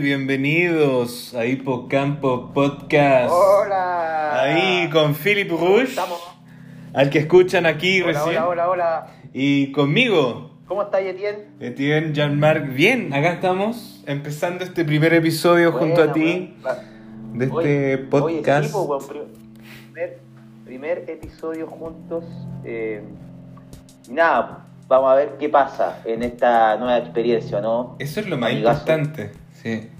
Bienvenidos a Hipocampo Podcast. Hola. Ahí con Philip ¿Cómo Rush, estamos? al que escuchan aquí Hola, recién. hola, hola, hola. Y conmigo, ¿Cómo estás, Etienne? Etienne Jean-Marc. Bien, acá estamos empezando este primer episodio junto a ti de este podcast. Pues, pri- primer, primer episodio juntos. eh, y nada, vamos a ver qué pasa en esta nueva experiencia, ¿no? Eso es lo más Amigazo. importante. Sí.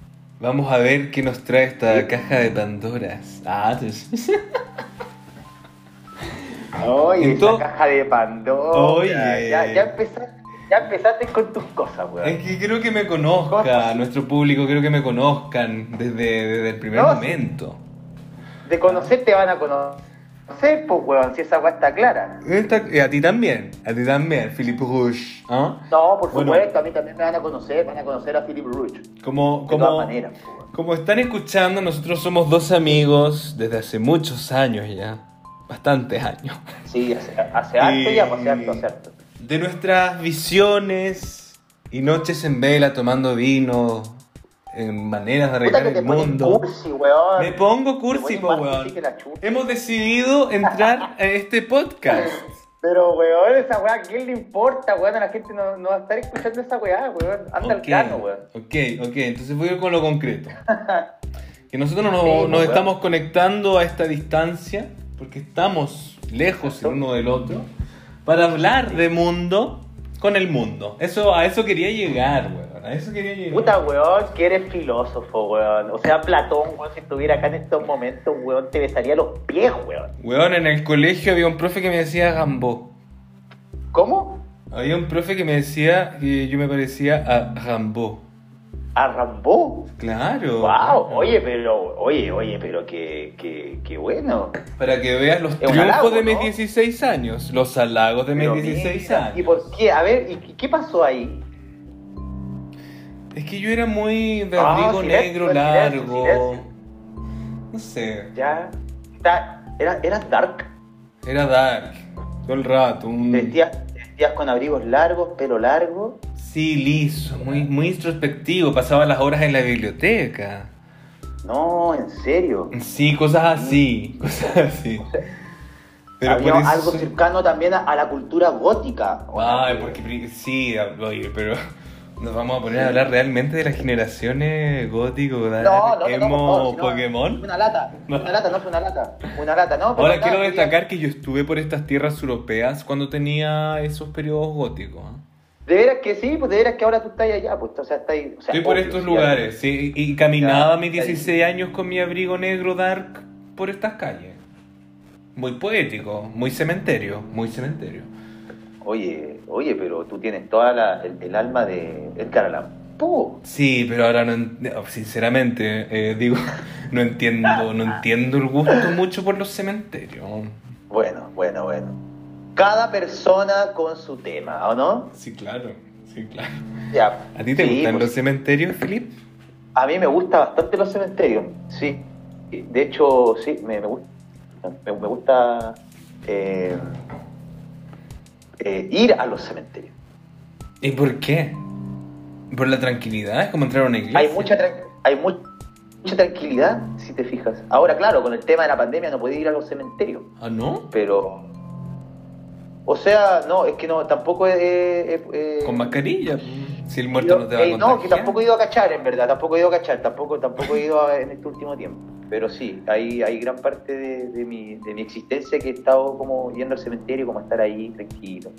Vamos a ver qué nos trae esta caja de Pandoras. Ah, sí. Oye, Entonces- esa caja de Pandora. Oye. Ya, ya, empezaste, ya empezaste con tus cosas, weón. Es que creo que me conozca, Cosas. nuestro público, creo que me conozcan desde, desde el primer No, momento. De conocer te van a conocer, pues, weón, si esa weá está clara. Esta- eh, a ti también, a ti también, Philippe Rouge. ¿ah? No, por Bueno. supuesto, a mí también me van a conocer, van a conocer a Philip. Como, De como, todas maneras, pues, weón. como están escuchando, nosotros somos dos amigos desde hace muchos años ya, bastantes años. Sí, hace, hace harto Y- ya, pues hace harto, hace harto. De nuestras visiones y noches en vela tomando vino, en maneras de arreglar el mundo. cursi, weón. Me pongo cursi, po, weón. Hemos decidido entrar a este podcast. Pero, weón, esa weá, ¿a quién le importa, weón? A la gente no, no va a estar escuchando esa weá, weón. Anda al Ok, grano, weón. ok, ok, entonces voy con lo concreto. Que nosotros nos, Sí, nos pues, estamos conectando a esta distancia, porque estamos lejos el uno del otro, para hablar de mundo con el mundo. Eso, a eso quería llegar, weón. A eso quería llegar. Puta, weón, que eres filósofo, weón. O sea, Platón, weón, si estuviera acá en estos momentos, weón, te besaría los pies, weón. Weón, en el colegio había un profe que me decía Gambó. ¿Cómo? Había un profe que me decía que yo me parecía a Gambó. ¿A? Claro. Wow, claro. oye, pero, oye, oye, pero que, que, que bueno. Para que veas los triunfos halago, de mis ¿no? 16 años, los halagos de mis Pero 16 mira, años. ¿Y por qué? A ver, ¿y qué- qué pasó ahí? Es que yo era muy de Ah, abrigo silencio, negro silencio, largo. silencio. No sé. Ya. Está, era, eras dark. Era dark. Todo el rato. Un... Te vestías con abrigos largos, pelo largo. Sí, liso. Muy, muy introspectivo. Pasaba las horas en la biblioteca. No, en serio. Sí, cosas así. Cosas así. Pero Había eso- algo cercano también a, a la cultura gótica. Ay, porque sí, oye, pero nos vamos a poner a hablar realmente de las generaciones gótico, No, no, emo, no, favor, Pokémon. Una lata, No. una lata, no fue una lata. Una lata, no. Ahora nada, quiero quería- destacar que yo estuve por estas tierras europeas cuando tenía esos periodos góticos. ¿ah? De veras que sí, pues de veras que ahora tú estás allá, pues, o sea, estás ahí. O sea, Estoy por obvio, estos sí, lugares, sí, y caminaba a mis ya, 16 años con mi abrigo negro dark por estas calles. Muy poético, muy cementerio, muy cementerio. Oye, oye, pero tú tienes toda la, el, el alma de Edgar Allan Poe. Sí, pero ahora no, no, sinceramente, eh, digo, no entiendo, no entiendo el gusto mucho por los cementerios. Bueno, bueno, bueno. Cada persona con su tema, ¿o no? Sí, claro, sí, claro. Ya. ¿A ti te Sí, gustan pues, los cementerios, Filip? A mí me gusta bastante los cementerios, sí. De hecho, sí, me, me gusta. Me, me gusta eh, eh, ir a los cementerios. ¿Y por qué? ¿Por la tranquilidad? Es como entrar a una iglesia. Hay mucha, hay mu- mucha tranquilidad, si te fijas. Ahora, claro, con el tema de la pandemia no podía ir a los cementerios, ¿Ah, no? pero... O sea, no, es que no, tampoco es... eh, eh, Con mascarilla. Si el muerto no te va a Eh. No, que tampoco he ido a cachar, en verdad, tampoco he ido a cachar, tampoco, tampoco he ido a- en este último tiempo. Pero sí, hay, hay gran parte de, de mi, de mi existencia que he estado como yendo al cementerio, como estar ahí tranquilo.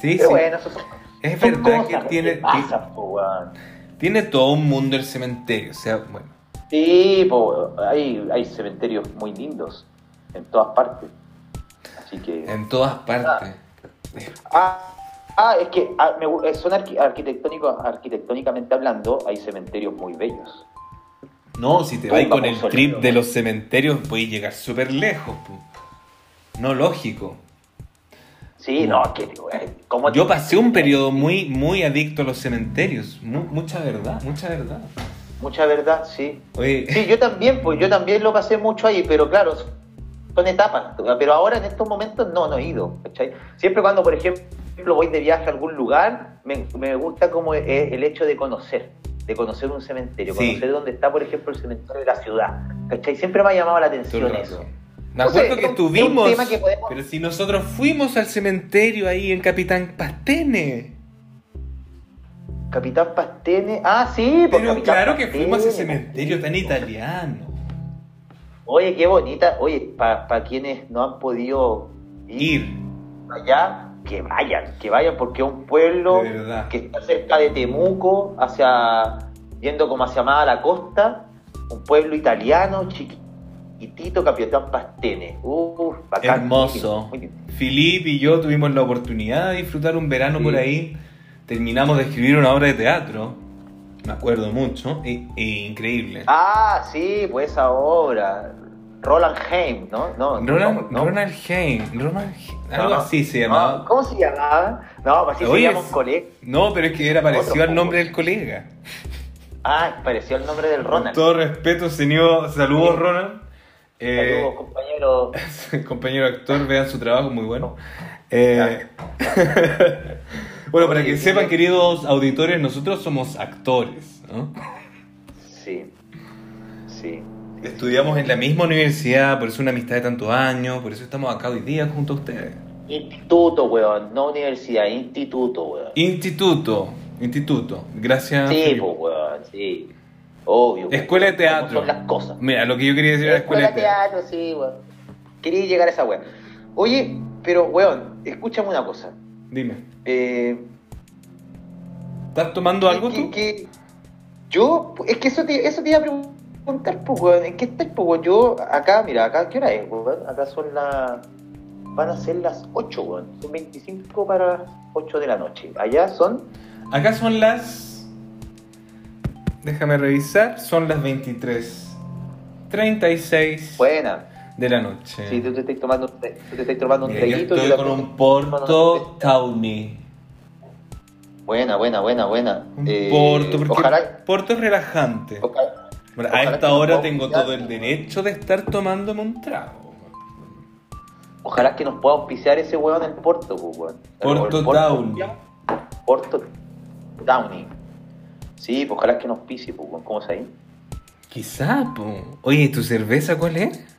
Sí, Pero sí. bueno, eso son, Es son verdad cosas que tiene, pasa, po, weón. tiene todo un mundo el cementerio. O sea, bueno. Sí, po, hay, hay cementerios muy lindos en todas partes. Así que... En todas partes. Ah, ah, es que ah, me eh, son arqui- arquitectónicos, arquitectónicamente hablando, hay cementerios muy bellos. No, si te vas con el trip de los cementerios, puedes llegar súper lejos. No lógico. Sí, no, que eh, ¿cómo Yo pasé un periodo muy, muy adicto a los cementerios. Mu- mucha verdad, mucha verdad. Mucha verdad, sí. Oye, Sí, yo también, pues yo también lo pasé mucho ahí, pero claro, son etapas. Pero ahora en estos momentos no, no he ido. ¿cachai? Siempre cuando, por ejemplo, voy de viaje a algún lugar, me, me gusta como eh, el hecho de conocer. De conocer un cementerio, Sí. conocer dónde está, por ejemplo, el cementerio de la ciudad. ¿Cachai? Siempre me ha llamado la atención eso. Me acuerdo que estuvimos, tema que podemos- pero si nosotros fuimos al cementerio ahí en Capitán Pastene. Capitán Pastene. Ah, sí, pues Pero Capitán claro que fuimos a ese cementerio tan italiano. Oye, qué bonita. Oye, para quienes no han podido ir, Ir. allá, que vayan, que vayan, porque es un pueblo que está cerca de Temuco, hacia yendo como hacia más a la costa, un pueblo italiano, chiquitito, Capitán Pastene. Uf, bacán. Hermoso. Filip y yo tuvimos la oportunidad de disfrutar un verano Sí. por ahí. Terminamos de escribir una obra de teatro. Me acuerdo mucho. E, e increíble. Ah, sí, pues esa obra. Roland Heim, ¿no? no Ronald, no, no. Ronald Hain. Ronald Algo así se llamaba. ¿Cómo se llamaba? No, pues así Oye, se llama un colega. No, pero es que era parecido al nombre del colega. Ah, pareció el nombre del Con Ronald. todo respeto, señor. Saludos, Sí. Ronald. Eh, Saludos, compañero. compañero actor, vean su trabajo, muy bueno. Eh, bueno, para que sepan, queridos auditores, nosotros somos actores, ¿no? Sí, sí. Estudiamos en la misma universidad, por eso una amistad de tantos años, por eso estamos acá hoy día junto a ustedes. Instituto, weón, no universidad, instituto, weón. Instituto, instituto, gracias. Sí, pues, weón, sí. Obvio. Escuela de weón, teatro. Son las cosas. Mira, lo que yo quería decir era Escuela, escuela de teatro. teatro, sí, weón. Quería llegar a esa weón. Oye, pero, weón, escúchame una cosa. Dime, Eh, ¿estás tomando algo que- tú? que- yo, es que eso te, eso te iba a preguntar, pues, weón. ¿En qué estás, pues, weón? Yo, acá, mira, acá, ¿qué hora es, weón? Acá son las. Van a ser las 8, weón. Son 25 para las 8 de la noche. Allá son. Acá son las. Déjame revisar, son las 23.36 Buena. de la noche. Sí, tú te estás tomando, un te- tú te estás tomando un Mira, yo traguito. estoy con un Porto Tawny. Buena, buena, buena, buena. Un Eh, Porto, porque Ojalá. Porto es relajante. ojalá- Bueno, a esta hora tengo todo el derecho de estar tomándome un trago. Ojalá que nos pueda auspiciar ese weón en Porto, pues, weón. Porto El Downey. Porto Downey. Sí, pues ojalá que nos pise, pues, weón. ¿Cómo se ahí? Quizá, po. Oye, ¿tu cerveza cuál es?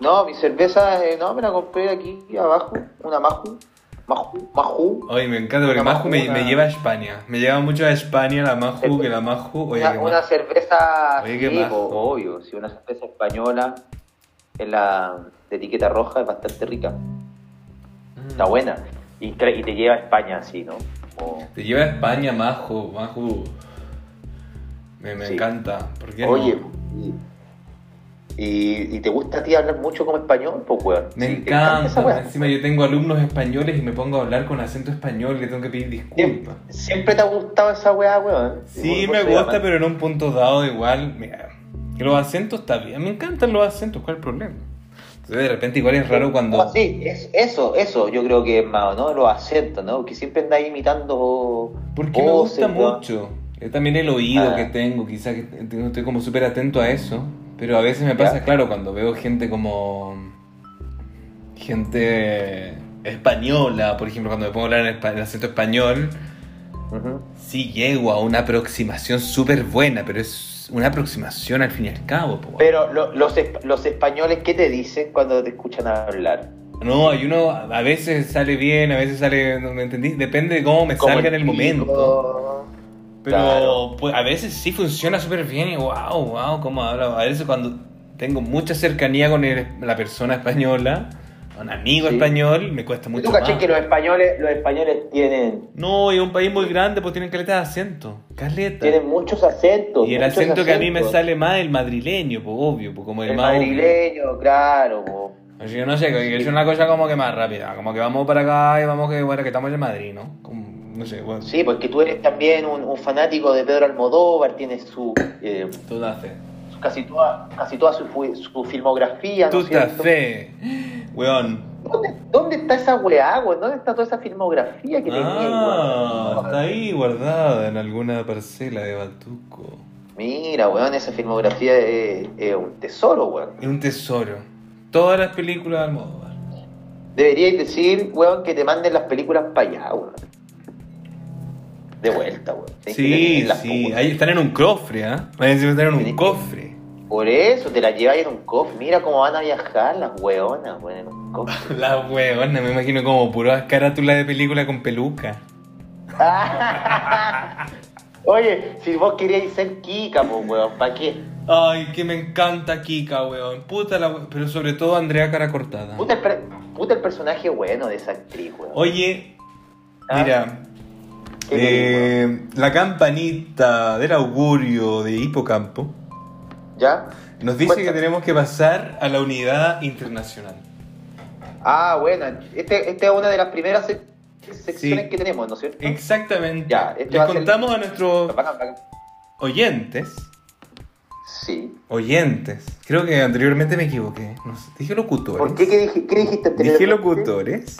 No, mi cerveza, eh, no, me la compré aquí abajo. Una Maju. Maju. Maju. Oye, me encanta porque Maju me, Maju, lleva a España. Me lleva mucho a España la Maju, Sí. que la Maju. Oye, una, una cerveza, Oye, sí, majo. pues, obvio. Sí, una cerveza española en la de etiqueta roja es bastante rica. Mm. Está buena. Y, te lleva a España así, ¿no? Te lleva a España, Maju, Maju. Me, me Sí. encanta. ¿Por qué no? Oye, y- y te gusta a ti hablar mucho como español, pues, weón. Me Sí, encanta. Encima yo tengo alumnos españoles y me pongo a hablar con acento español y le tengo que pedir disculpas. siempre te ha gustado esa weá, weón. Sí, me gusta, pero en un punto dado igual, mira, los acentos está bien, me encantan los acentos, ¿cuál es el problema? Entonces de repente igual es raro cuando... No, sí, es, eso, eso yo creo que es más, ¿no? Los acentos, ¿no? Que siempre andáis imitando Porque me gusta ¿no? mucho. Es también el oído Ah. que tengo, quizás que estoy como súper atento a eso. Pero a veces me pasa, Ya. claro, cuando veo gente como... Gente española, por ejemplo, cuando me pongo a hablar en en acento español, Ujú. sí llego a una aproximación súper buena, pero es una aproximación al fin y al cabo. po. Pero lo- los, los españoles, ¿qué te dicen cuando te escuchan hablar? No, hay uno, a veces sale bien, a veces sale, ¿no me entendí? Depende de cómo me Como salga en el momento. Pero Claro. pues, a veces sí funciona súper bien y wow, wow, cómo habla. A veces cuando tengo mucha cercanía con el- la persona española, un amigo Sí. español, me cuesta ¿Y mucho tú caché que los españoles, los españoles tienen, No, y es un país muy grande, pues tienen caleta de acento. Caleta. tienen muchos acentos? y el acento que a mí me acentos. sale más el madrileño, pues obvio, pues como el, El más obvio. madrileño, claro. po. Así que no sé, que es una cosa como que más rápida, como que vamos para acá y vamos que, bueno, que estamos en Madrid, ¿no? Como, no sé, bueno, Sí, porque tú eres también un, un fanático de Pedro Almodóvar, tienes su, eh, toda fe. casi toda, casi toda su, filmografía, ¿no cierto? fe. Weón. ¿Dónde, dónde está esa weá, weón? ¿Dónde está toda esa filmografía que tenía, Ah, weón? está ahí guardada en alguna parcela de Batuco. Mira, weón, esa filmografía es, es un tesoro, weón. Es un tesoro. Todas las películas de Almodóvar. Deberíais decir, weón, que te manden las películas para allá, weón. De vuelta, weón. Sí, sí, weón. ahí están en un cofre, ¿ah? Que están en un cofre. Por eso te la lleváis en un cofre. Mira cómo van a viajar las weonas, weón, en un cofre. La huevona, me imagino como puras carátulas de película con peluca. Oye, si vos queríais ser Kika, pues, weón, ¿para qué? Ay, que me encanta Kika, weón. Puta la we- Pero sobre todo Andrea Cara Cortada. Puta el, per- puta el personaje bueno de esa actriz, weón. Oye, Ah, mira, ¿qué querés, eh, la campanita del augurio de Hipocampo? ¿Ya? nos dice Cuéntame. que tenemos que pasar a la unidad internacional. Ah, bueno, este, esta es una de las primeras sec- secciones Sí. que tenemos, ¿no es cierto? Exactamente. Ya, este Les contamos a nuestros oyentes. Sí. Oyentes. Creo que anteriormente me equivoqué. No sé, dije locutores. ¿Por qué? ¿Qué, dije, qué dijiste Dije anteriormente? locutores.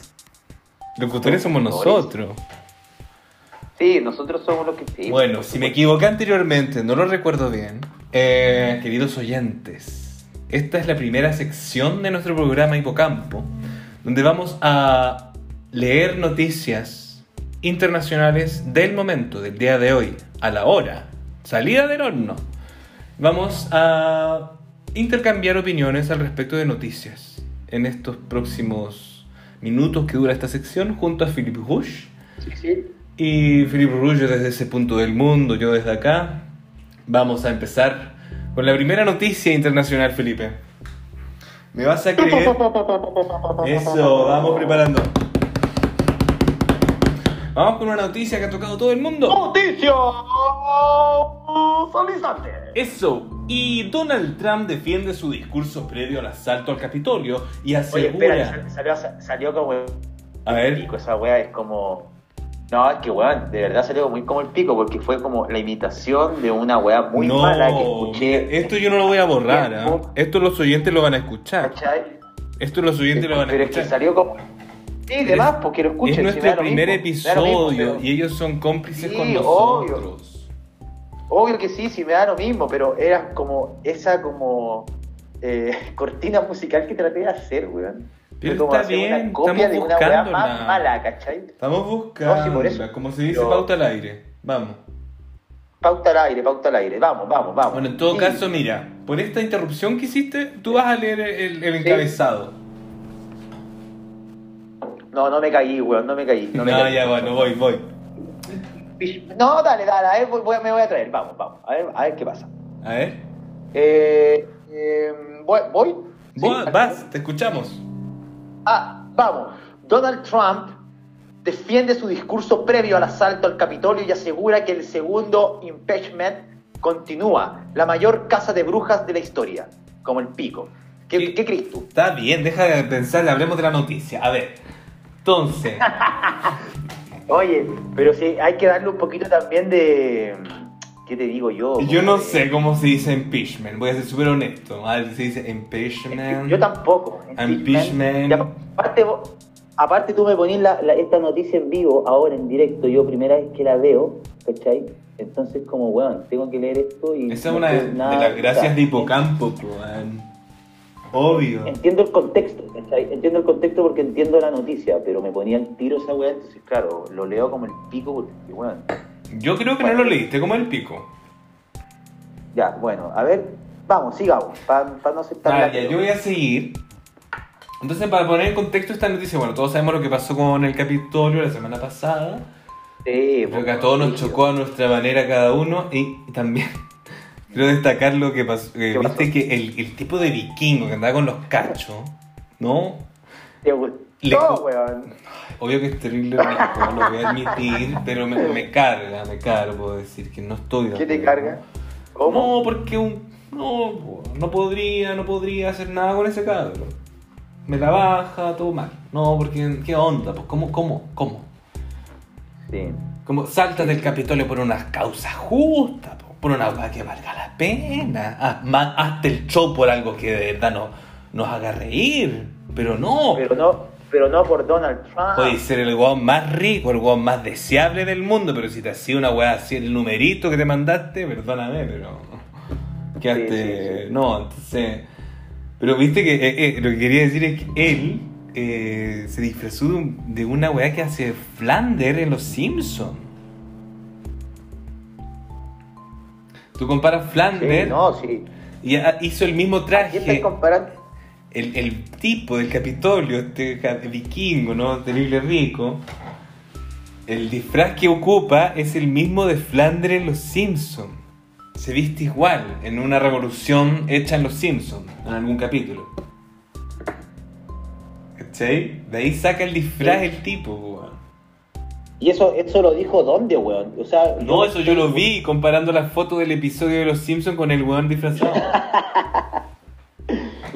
Locutores somos nosotros. Sí, nosotros somos los que sí. Bueno, si me equivoqué anteriormente, no lo recuerdo bien. Eh, queridos oyentes, esta es la primera sección de nuestro programa Hipocampo, donde vamos a leer noticias internacionales del momento, del día de hoy, a la hora, salida del horno. Vamos a intercambiar opiniones al respecto de noticias en estos próximos minutos que dura esta sección junto a Philip Rush. Sí, sí. Y Philip Rullo desde ese punto del mundo, yo desde acá. Vamos a empezar con la primera noticia internacional, Felipe. ¿Me vas a creer? Eso, vamos preparando. Vamos con una noticia que ha tocado todo el mundo. ¡Noticia! ¡Solizante! Eso. Y Donald Trump defiende su discurso previo al asalto al Capitolio y Oye, espera, asegura... salió, salió como A ver. esa wea es como... No, es que weón, de verdad salió muy como el pico, porque fue como la imitación de una wea muy no, mala que escuché. esto yo no lo voy a borrar. Tiempo. Esto los oyentes lo van a escuchar. ¿Cachai? Esto los oyentes lo van a Pero es que escuchar. salió como... Sí, de más, porque lo escuchen. es si nuestro primer mismo, mismo, episodio pero- y ellos son cómplices Sí, con obvio. nosotros. Obvio que sí, sí me da lo mismo, pero era como esa como eh, cortina musical que traté de hacer, weón. Fue como está hacer bien, una copia estamos de una weá buscándola. más mala, ¿cachai? Estamos buscando, No, sí, por eso. como se dice, pauta al aire. Vamos. Pauta al aire, pauta al aire, vamos, vamos, vamos. Bueno, en todo Sí. caso, mira, por esta interrupción que hiciste, tú vas a leer el, encabezado. No, no me caí, weón, no me caí. No, No, me caí. ya, bueno, voy, voy. No, dale, dale, a ver, voy- me voy a traer, vamos, vamos, a ver, a ver qué pasa. A ver. Eh, eh, voy, ¿voy? Vas, te escuchamos. Ah, vamos. Donald Trump defiende su discurso previo al asalto al Capitolio y asegura que el segundo impeachment continúa, la mayor casa de brujas de la historia, como el pico. ¿Qué. ¿qué crees tú? Está bien, deja de pensar, hablemos de la noticia. A ver. Entonces, Oye, pero sí, hay que darle un poquito también de... ¿Qué te digo yo? yo no sé cómo se dice impeachment, voy a ser súper honesto. A ver, se dice impeachment. Yo tampoco. Impeachment. Aparte, aparte tú me ponís la- la- esta noticia en vivo, ahora en directo, yo primera vez que la veo, ¿cachai? Entonces como, weón, tengo que leer esto y... Esa es no una de, sé de nada, las gracias de hipocampo, po, weón. Obvio. Entiendo el contexto, ¿cachai? Entiendo el contexto porque entiendo la noticia, pero me ponía el tiro esa weá, entonces claro, lo leo como el pico porque, weón. Yo creo que no lo leíste como el pico. Ya, bueno, a ver, vamos, sigamos, para no aceptar Ah, la ya, yo voy a seguir. Entonces, para poner en contexto esta noticia, bueno, todos sabemos lo que pasó con el Capitolio la semana pasada. Sí, Creo que a todos nos chocó a nuestra manera cada uno y también quiero destacar lo que pasó. que ¿Qué Viste pasó? que el, el tipo de vikingo que andaba con los cachos, ¿no? ¿Te gustó, Le- weón? Obvio que es terrible rico, lo voy a admitir, pero me, me carga, me carga, puedo decir que no estoy de ¿Qué te carga? ¿Cómo? No, porque un, no, no podría, no podría hacer nada con ese cabro. Me la baja, todo mal. No, porque, ¿qué onda? Pues, ¿cómo, cómo, cómo? Sí. Como saltas del Capitolio por unas causas justas, po, por una cosa que valga la pena. Ma- hazte el show por algo que de verdad no, nos haga reír. Pero no, Pero no, pero no por Donald Trump. Puedes ser el weón más rico, el weón más deseable del mundo, pero si te hacía una weá así, el numerito que te mandaste, perdóname, pero. Quedaste. Sí, sí, sí. No, entonces. Pero viste que eh, eh, lo que quería decir es que él eh, se disfrazó de, un- de una weá que hace Flander en Los Simpsons. Tú comparas Sí, Flanders no, sí. y hizo el mismo ¿Qué estás traje. comparando? El, el tipo del Capitolio, este vikingo, ¿no? Terrible rico. El disfraz que ocupa es el mismo de Flandre en Los Simpsons. Se viste igual en una revolución hecha en Los Simpsons, en algún capítulo. ¿Cachai? De ahí saca el disfraz el tipo, weón. ¿Y eso, eso lo dijo dónde, weón? O sea, No, eso yo lo vi comparando las fotos del episodio de Los Simpsons con el weón disfrazado.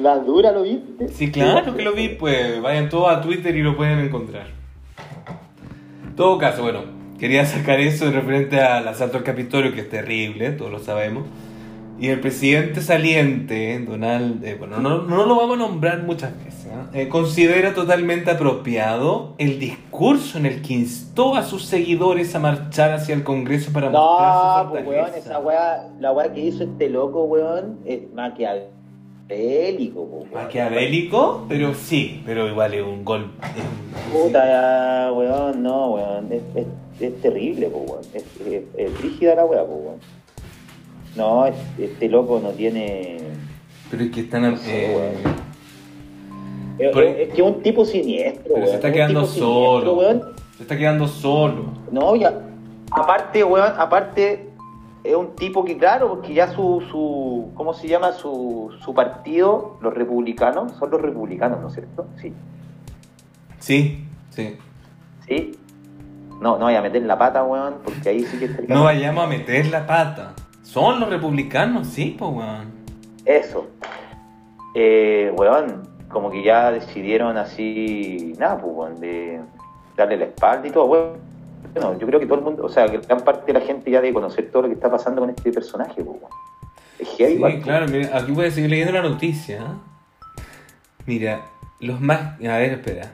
La dura lo viste. Sí, claro que lo vi, pues vayan todos a Twitter y lo pueden encontrar. En todo caso, bueno, quería sacar eso de referente al asalto al Capitolio, que es terrible, todos lo sabemos. Y el presidente saliente, Donald, eh, bueno, no, no lo vamos a nombrar muchas veces, ¿eh? Eh, considera totalmente apropiado el discurso en el que instó a sus seguidores a marchar hacia el Congreso para mostrar su No, pues weón, esa weá, la weá que hizo este loco, weón, es maquiavélico, weón. Maquiavélico, pero sí, pero igual es un gol. Puta, ya, weón, no, weón, es, es, es terrible, pues, weón. Es, es, es rígida la weá, weón. No, es- este loco no tiene... Pero es que están. Sí, eh, weón. Es, que es un tipo siniestro, pero weón. se está quedando siniestro, solo. weón. Se está quedando solo. No, ya. Aparte, weón, aparte, es un tipo que, claro, porque ya su, su ¿cómo se llama? Su, su partido, los republicanos, son los republicanos, ¿no es cierto? Sí. Sí, sí. Sí. No, no vaya a meter la pata, weón, porque ahí sí que está el No vayamos a meter la pata. Son los republicanos, sí, pues, weón. Eso. Eh, weón, como que ya decidieron así, nada, pues, weón, de darle la espalda y todo, weón. Bueno, yo creo que todo el mundo, o sea, que gran parte de la gente ya debe conocer todo lo que está pasando con este personaje, pues. Es heavy, Sí, igual, claro, mira, aquí voy a seguir leyendo la noticia. ¿eh? Mira, los más. A ver, espera.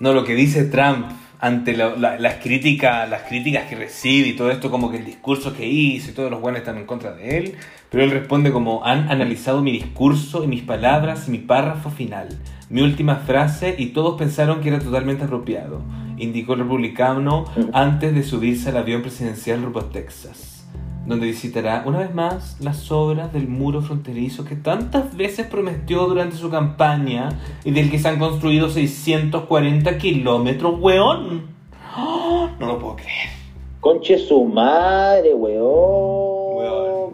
No, lo que dice Trump ante la- la- las críticas las críticas que recibe y todo esto, como que el discurso que hizo y todos los buenos están en contra de él, pero él responde como han analizado mi discurso y mis palabras y mi párrafo final, mi última frase y todos pensaron que era totalmente apropiado, indicó el republicano antes de subirse al avión presidencial rumbo a Texas donde visitará una vez más las obras del muro fronterizo que tantas veces prometió durante su campaña y del que se han construido 640 kilómetros, weón. ¡Oh! no lo puedo creer. Conche su madre, weón.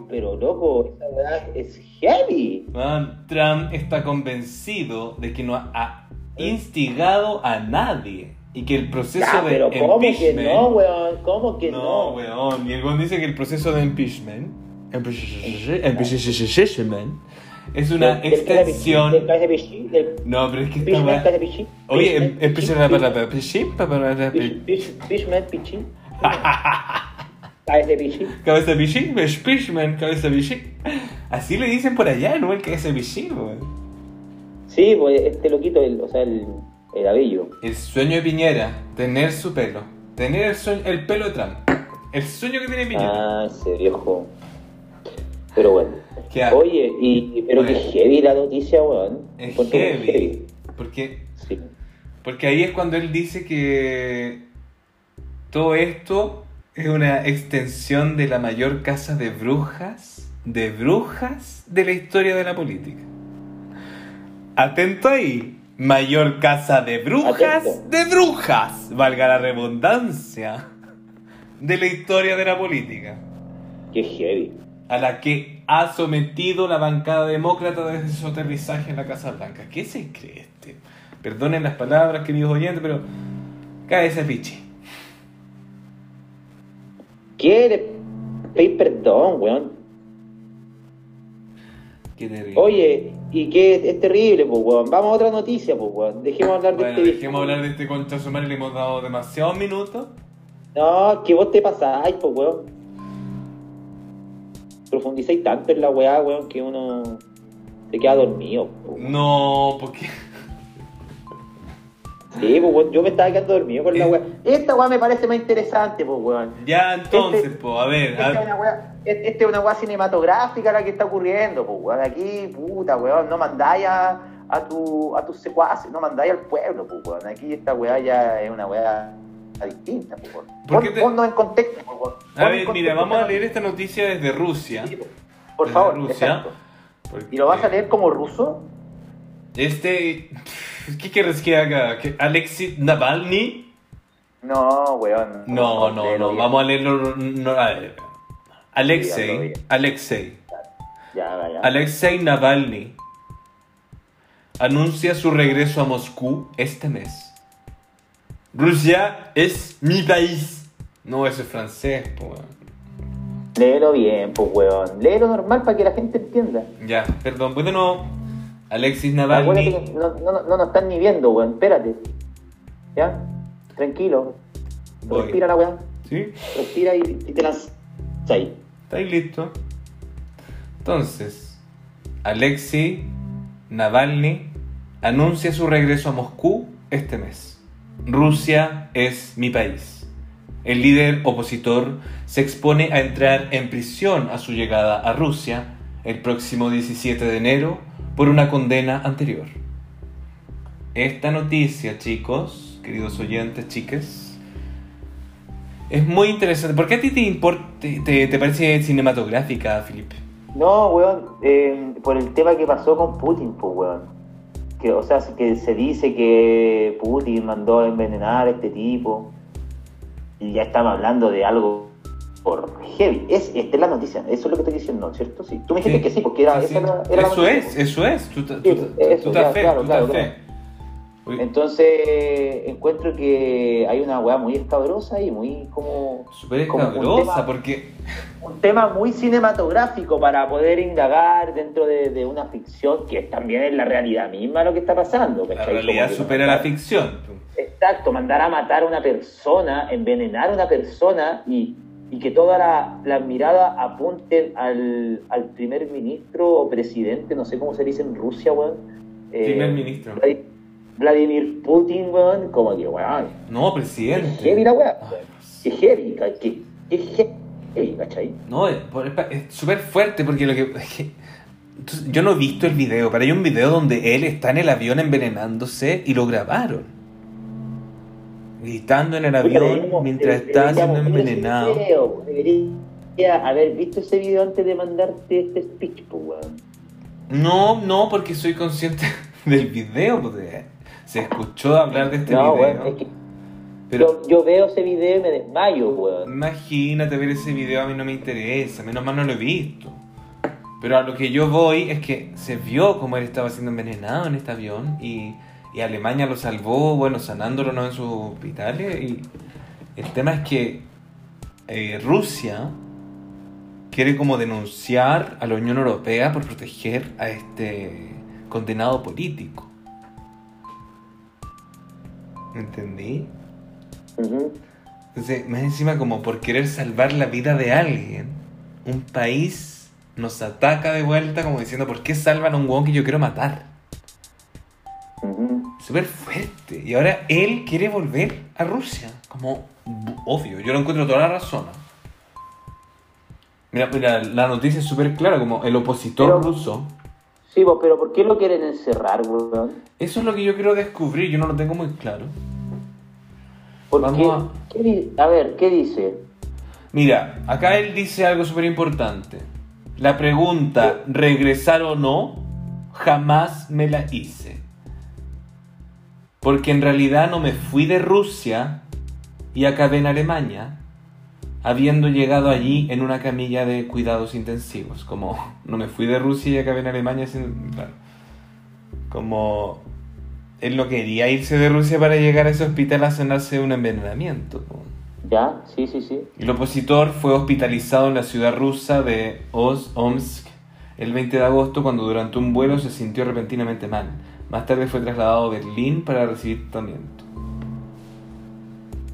Pero loco, esa weá es heavy. Weón, Trump está convencido de que no ha- instigado a nadie y que el proceso Ya, de pero ¿cómo que impeachment... no, weón? ¿Cómo que No, no? weón. Y el weón dice que el proceso de impeachment, impeachment es una extensión. De No, pero es que de pichí. Oye, Fishman, em- empieza la pichí, palabra pichín, pa- para Cabeza de pichí. cabeza de pichín, impeachment, cabeza de pichín. Así le dicen por allá, ¿no? El cabeza de pichín, weón. Sí, pues este loquito, el, o sea, el, el abello. El sueño de Piñera, tener su pelo. Tener el, sueño- el pelo de Trump. El sueño que tiene Piñera. Ah, ese viejo. Pero bueno. Oye, y, pero que Bueno. heavy la noticia, weón. es Encuentro muy heavy. Porque, Sí. porque ahí es cuando él dice que todo esto es una extensión de la mayor casa de brujas, de brujas de la historia de la política. Atento ahí. Mayor casa de brujas, Atento. de brujas, valga la redundancia, de la historia de la política, Qué heavy. a la que ha sometido la bancada demócrata desde su aterrizaje en la Casa Blanca. ¿Qué se cree este? Perdonen las palabras, queridos oyentes, pero cabeza de piche. ¿Quiere pedir perdón, weón? Qué terrible. Oye, y que es terrible, pues, weón. Vamos a otra noticia, pues, weón. Dejemos hablar de Bueno, este dejemos hablar de este concha su madre, le hemos dado demasiados minutos. No, que vos te pasáis, pues, weón. Profundizáis tanto en la weá, weón, que uno se queda dormido. po, weón. No, porque. Sí, pues, weón, yo me estaba quedando dormido con la Eh. weá. Esta weá me parece más interesante, pues, weón. Ya entonces, Este- pues, a ver. Esta es una weá, es- esta es una weá cinematográfica la que está ocurriendo, pues, weón. Aquí, puta, weón, no mandáis a, a, tu, a tus secuaces, no mandáis al pueblo, pues, weón. Aquí esta weá ya es una weá distinta, po, weón. ¿Por qué te- en contexto, po, weón. A ver, mira, vamos a leer esta noticia desde Rusia. noticia. Por Desde favor, Rusia. porque ¿Y lo vas a leer como ruso? Este. ¿Qué quieres que haga? ¿Que Alexei Navalny? No, weón. No, no, no. Vamos a leerlo. No, a ver. Alexei. Alexei. Ya, ya. Alexei Navalny anuncia su regreso a Moscú este mes. Rusia es mi país. No, eso es francés, po, weón. Léelo bien, pues, weón. Léelo normal para que la gente entienda. Ya, perdón, pues de nuevo. Alexis Navalny. que no, no, no nos están ni viendo, weón. Espérate. ¿Ya? Tranquilo. Voy. Respira la weón. ¿Sí? Respira y, y te lanzas ahí. ¿Estáis listo? Entonces, Alexei Navalny anuncia su regreso a Moscú este mes. Rusia es mi país. El líder opositor se expone a entrar en prisión a su llegada a Rusia el próximo 17 de enero por una condena anterior. Esta noticia, chicos, queridos oyentes, chiques, es muy interesante. ¿Por qué a ti te, import- te, te- te parece cinematográfica, Felipe? No, weón, eh, por el tema que pasó con Putin, pues, weón. Que, o sea, que se dice que Putin mandó a envenenar a este tipo. Y ya estamos hablando de algo por heavy. Es, esta es la noticia, eso es lo que estoy diciendo, ¿cierto? Sí. Tú me dijiste Sí. que sí, porque era, Sí, esa sí. era, era la eso es, eso es. Tú, te- Sí, tú, te- eso, tú te ya, fe, claro, tú claro, te claro. fe. Uy, Entonces, encuentro que hay una weá muy escabrosa y muy como... Súper escabrosa, porque un tema muy cinematográfico para poder indagar dentro de, de una ficción que también es la realidad misma lo que está pasando. la realidad Como supera la ficción. Exacto, mandar a matar a una persona, envenenar a una persona y, y que todas la- las miradas apunten al, al primer ministro o presidente, no sé cómo se dice en Rusia, weón. Eh, Primer ministro. Vladi- Vladimir Putin, weón, como que, weón, No, presidente. heavy la Ay, weón. Qué heavy, qué, qué heavy, ¿cachai? No, es, súper fuerte porque lo que... que- yo no he visto el video, pero hay un video donde él está en el avión envenenándose y lo grabaron. Gritando en el avión mientras está siendo envenenado. video, Debería haber visto ese video antes de mandarte este speech, pues, weón. No, no, porque soy consciente del video. pues, se escuchó hablar de este no, video. weón, es que Pero yo, yo veo ese video y me desmayo, weón. imagínate ver ese video, a mí no me interesa, menos mal no lo he visto. Pero a lo que yo voy es que se vio como él estaba siendo envenenado en este avión y, y Alemania lo salvó, bueno, sanándolo ¿no? en sus hospitales. Y el tema es que eh, Rusia quiere como denunciar a la Unión Europea por proteger a este condenado político. ¿Entendí? Ujú. Entonces, más encima como por querer salvar la vida de alguien, un país nos ataca de vuelta como diciendo, ¿por qué salvan a un huevón que yo quiero matar? Ujú. Súper fuerte. Y ahora él quiere volver a Rusia. Como, obvio, yo lo encuentro toda la razón. Mira, mira, la noticia es súper clara, como el opositor Pero- ruso. Sí, pero ¿por qué lo quieren encerrar, weón? Eso es lo que yo quiero descubrir, yo no lo tengo muy claro. ¿Por Vamos qué? a- ¿Qué a ver, ¿qué dice? Mira, acá él dice algo súper importante. La pregunta, ¿regresar o no? Jamás me la hice. Porque en realidad no me fui de Rusia y acabé en Alemania, habiendo llegado allí en una camilla de cuidados intensivos. Como no me fui de Rusia y acabé en Alemania sin... Claro. Como él no quería irse de Rusia para llegar a ese hospital a sanarse de un envenenamiento. ¿Ya? Sí, sí, sí. El opositor fue hospitalizado en la ciudad rusa de Oz- Omsk el 20 de agosto cuando durante un vuelo se sintió repentinamente mal. Más tarde fue trasladado a Berlín para recibir tratamiento.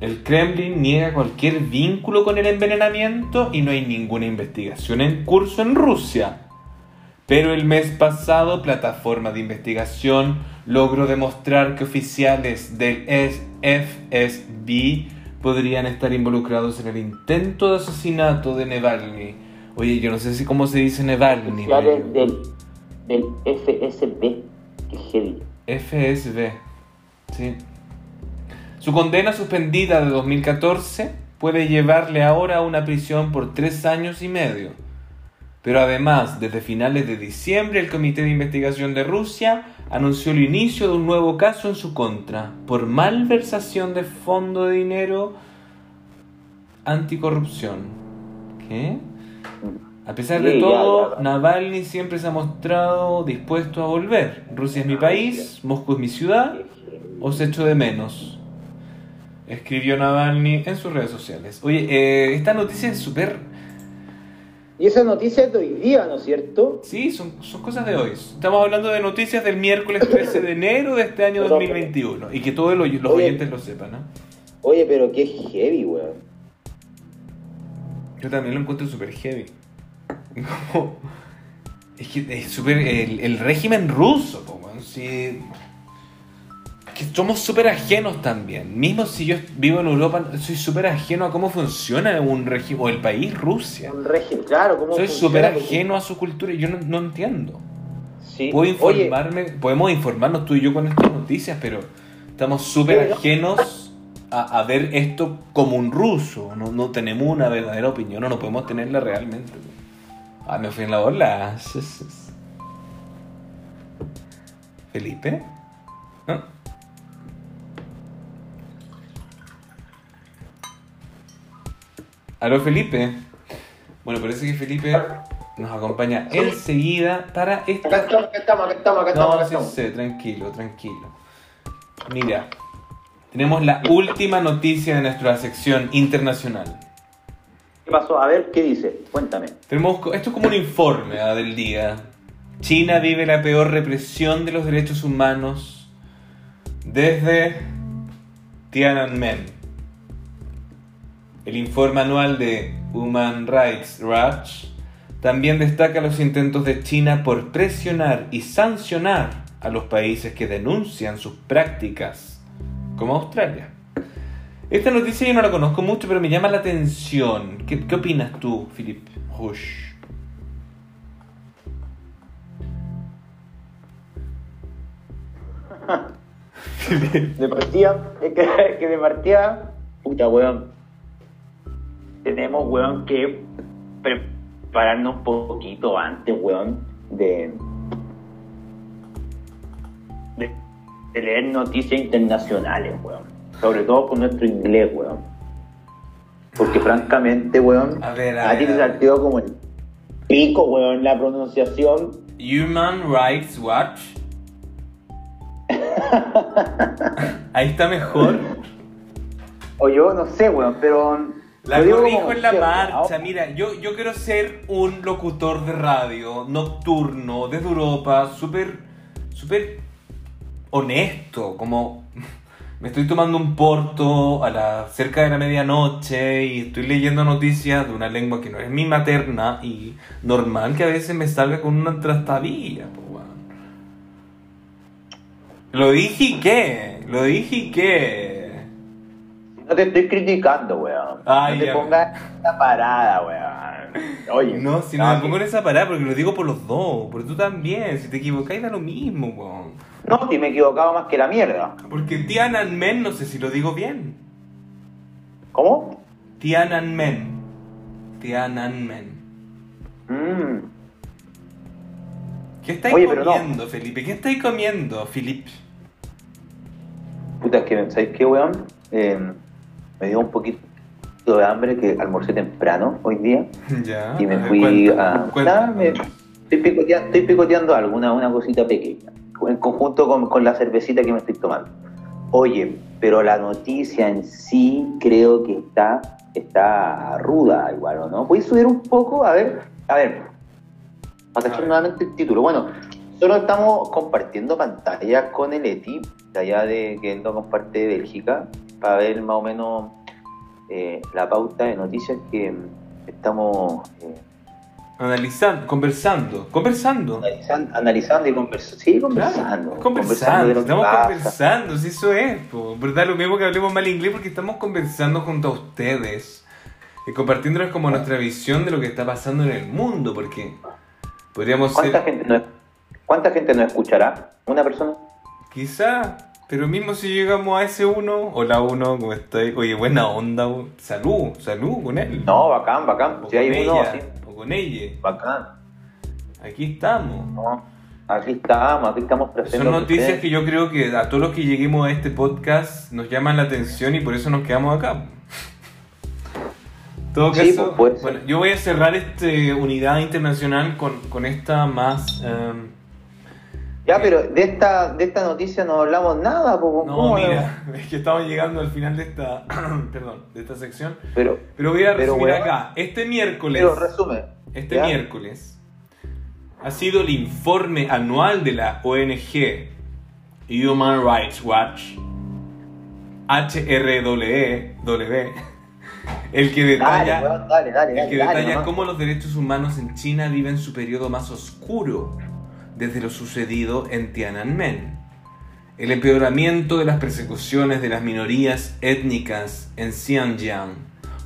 El Kremlin niega cualquier vínculo con el envenenamiento y no hay ninguna investigación en curso en Rusia. Pero el mes pasado, plataforma de investigación logró demostrar que oficiales del FSB podrían estar involucrados en el intento de asesinato de Navalny. Oye, yo no sé si cómo se dice Navalny. Oficiales del, del FSB. FSB. Sí. Su condena suspendida de 2014 puede llevarle ahora a una prisión por tres años y medio. Pero además, desde finales de diciembre, el Comité de Investigación de Rusia anunció el inicio de un nuevo caso en su contra por malversación de fondo de dinero anticorrupción. ¿Qué? A pesar de Sí, todo, ya, ya. Navalny siempre se ha mostrado dispuesto a volver. Rusia es mi país, Moscú es mi ciudad, os echo de menos. Escribió Navalny en sus redes sociales. Oye, eh, esta noticia es súper... Y esa noticia es de hoy día, ¿no es cierto? Sí, son, son cosas de hoy. Estamos hablando de noticias del miércoles 13 de enero de este año 2021. Y que todos los, los Oye. oyentes lo sepan, ¿no? Oye, pero qué heavy, weón. Yo también lo encuentro súper heavy. Como- Es que es súper. El, el régimen ruso, weón, sí. Que somos súper ajenos también. Mismo si yo vivo en Europa, soy súper ajeno a cómo funciona un régimen. O el país Rusia. Un régimen, claro, ¿cómo Soy súper ajeno a su cultura y yo no, no entiendo. Sí. Puedo Oye, informarme, podemos informarnos tú y yo con estas noticias, pero estamos súper ajenos a, a ver esto como un ruso. No, no tenemos una verdadera opinión, no, no podemos tenerla realmente. Ah, me fui en la bola. Felipe. ¿No? Aló Felipe. Bueno, parece que Felipe nos acompaña enseguida para Acá esta estamos, acá estamos, acá estamos, acá estamos. no, acá sí estamos. sé, tranquilo, tranquilo. Mira, tenemos la última noticia de nuestra sección internacional. ¿Qué pasó? A ver, ¿qué dice? Cuéntame. Tenemos, esto es como un informe ah, del día. China vive la peor represión de los derechos humanos desde Tiananmen. El informe anual de Human Rights Watch también destaca los intentos de China por presionar y sancionar a los países que denuncian sus prácticas, como Australia. Esta noticia yo no la conozco mucho, pero me llama la atención. ¿Qué, opinas tú, Philip Rush? De partida, es que, de partida, puta weón. Tenemos, weón, que prepararnos un poquito antes, weón, de, de, de leer noticias internacionales, weón. Sobre todo con nuestro inglés, weón. Porque francamente, weón, A ver, a a ti ver, te saltó como el pico, weón, la pronunciación. Human Rights Watch. Ahí está mejor. O yo no sé, weón, pero. La corrijo en la marcha. ¿no? Mira, yo, yo quiero ser un locutor de radio nocturno desde Europa, súper, súper honesto, como me estoy tomando un porto a la cerca de la medianoche y estoy leyendo noticias de una lengua que no es mi materna y normal que a veces me salga con una trastabilla, weón. Lo dije y qué, lo dije y qué. No te estoy criticando, weón. Ay, no te pongas esta parada, weón. Oye. No, si no me pongo en esa parada porque lo digo por los dos, porque tú también, si te equivocáis da lo mismo, weón. No, si me he equivocado más que la mierda. Porque Tiananmen, no sé si lo digo bien. ¿Cómo? Tiananmen. Tiananmen. Mm. ¿Qué estáis Oye, pero no. comiendo, Felipe? ¿Qué estáis comiendo, Felipe? Puta, es que, ¿sabes qué, weón? Eh, me dio un poquito de hambre que almorcé temprano hoy día ya. y me fui cuéntame, a. cuéntame. Nada, me- estoy, picoteando, estoy picoteando algo, una, una cosita pequeña, en conjunto con, con la cervecita que me estoy tomando. Oye, pero la noticia en sí creo que está, está ruda igual, ¿o no? ¿Puedes subir un poco? A ver, a ver, para cachar nuevamente el título. Bueno, solo estamos compartiendo pantalla con el ETI, allá de que él lo comparte de Bélgica, para ver más o menos eh, la pauta de noticias que mm, estamos eh, Analizando, conversando, conversando. analizando, analizando y conversando. Sí, Claro, conversando. conversando, de lo que estamos conversando, si eso es, po. ¿verdad? Lo mismo que hablemos mal inglés porque estamos conversando junto a ustedes y compartiéndoles como nuestra visión de lo que está pasando en el mundo, porque podríamos ¿Cuánta ser, gente, nos, ¿Cuánta gente nos escuchará? ¿Una persona? quizá, Pero mismo si llegamos a ese uno, hola uno, ¿cómo estáis? Oye, buena onda, salud, salud con él. No, bacán, bacán. o Si hay uno, ella, sí, o con ella. bacán. Aquí estamos. No, aquí estamos, aquí estamos Son presentes. noticias que yo creo que a todos los que lleguemos a este podcast nos llaman la atención y por eso nos quedamos acá. Todo Sí, caso, pues, bueno, yo voy a cerrar esta unidad internacional con, con esta más... em, Ya, pero de esta, de esta noticia no hablamos nada, po, no, ¿cómo mira, es que estamos llegando al final de esta, perdón, de esta sección. Pero, Pero voy a resumir acá. Este miércoles, pero resume. este ¿ya? miércoles, ha sido el informe anual de la ONG Human Rights Watch, HRW, el que detalla, Dale, dale, dale, el que detalla cómo los derechos humanos en China viven su periodo más oscuro desde lo sucedido en Tiananmen. El empeoramiento de las persecuciones de las minorías étnicas en Xinjiang,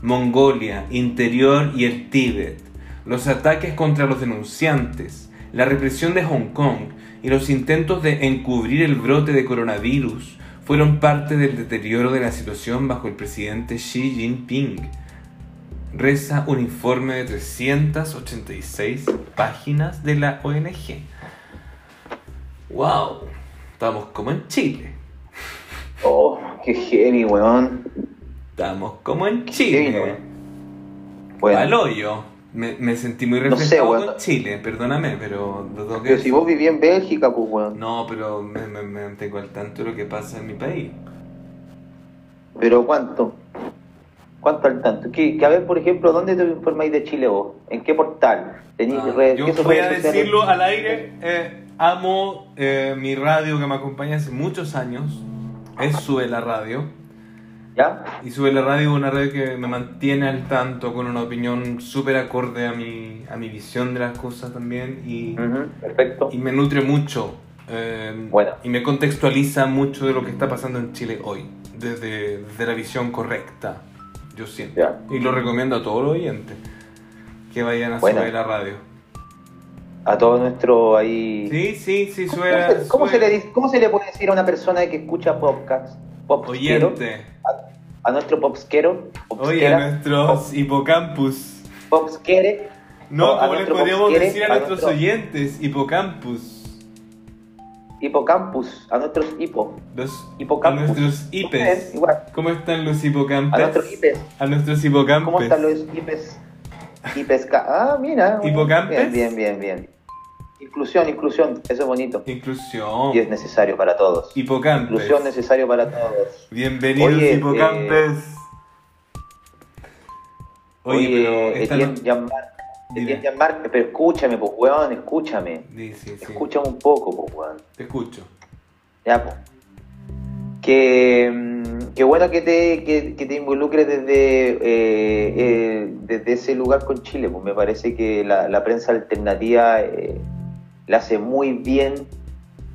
Mongolia, Interior y el Tíbet, los ataques contra los denunciantes, la represión de Hong Kong y los intentos de encubrir el brote de coronavirus fueron parte del deterioro de la situación bajo el presidente Xi Jinping. Reza un informe de 386 páginas de la ONG. ¡Wow! Estamos como en Chile. Oh, qué heavy, weón. Estamos como en Chile. heavy, weón. Bueno, Al hoyo. Me, me sentí muy No sé, weón. con Chile, perdóname, pero lo tengo que pero si vos vivís en Bélgica, pues, weón. No, pero me, me, me mantengo al tanto de lo que pasa en mi país. Pero ¿cuánto? ¿Cuánto al tanto? Que, que a ver, por ejemplo, ¿dónde te informáis de Chile vos? ¿En qué portal? ¿Tenís Ah, redes- yo voy a decirlo al aire. eh, amo eh, mi radio que me acompaña hace muchos años. Es Sube la Radio. ¿Ya? Y Sube la Radio es una radio que me mantiene al tanto con una opinión súper acorde a mi, a mi visión de las cosas también. Y, Ujú, perfecto. y me nutre mucho. eh, Bueno. Y me contextualiza mucho de lo que está pasando en Chile hoy. Desde, desde la visión correcta. Yo siento. Ya. Y lo recomiendo a todos los oyentes. Que vayan a Bueno. Sube la Radio. A todo nuestro ahí... Sí, sí, sí, ¿Cómo, suena. se, cómo se le ¿Cómo se le puede decir a una persona que escucha podcast? Popsquero, Oyente. a, a nuestro popsquero, Oye, a nuestros hipocampus. popsquere, No, a como le podríamos popsquere, decir a a nuestros nuestro- oyentes, hipocampus. hipocampus, a nuestros hipo, Los, hipocampus. A nuestros hipes. Igual, ¿Cómo están los a hipocampes? nuestros hipes. A nuestros hipocampes. ¿Cómo están los hipes? Hipesca. Ah, mira. ¿Hipocampes? Bien, bien, bien, bien. Inclusión, inclusión, eso es bonito. Inclusión. Y es necesario para todos. Hipocampes. Inclusión necesario para todos. Bienvenidos, Oye, hipocampes. Oye, pero esta Etienne no- pero escúchame, pues, weón, escúchame. Sí, sí, sí. Escúchame un poco, pues, weón. Te escucho. Ya, pues. Que, que bueno que te, que, que te involucres desde, eh, eh, desde ese lugar con Chile. Pues me parece que la, la prensa alternativa eh, le hace muy bien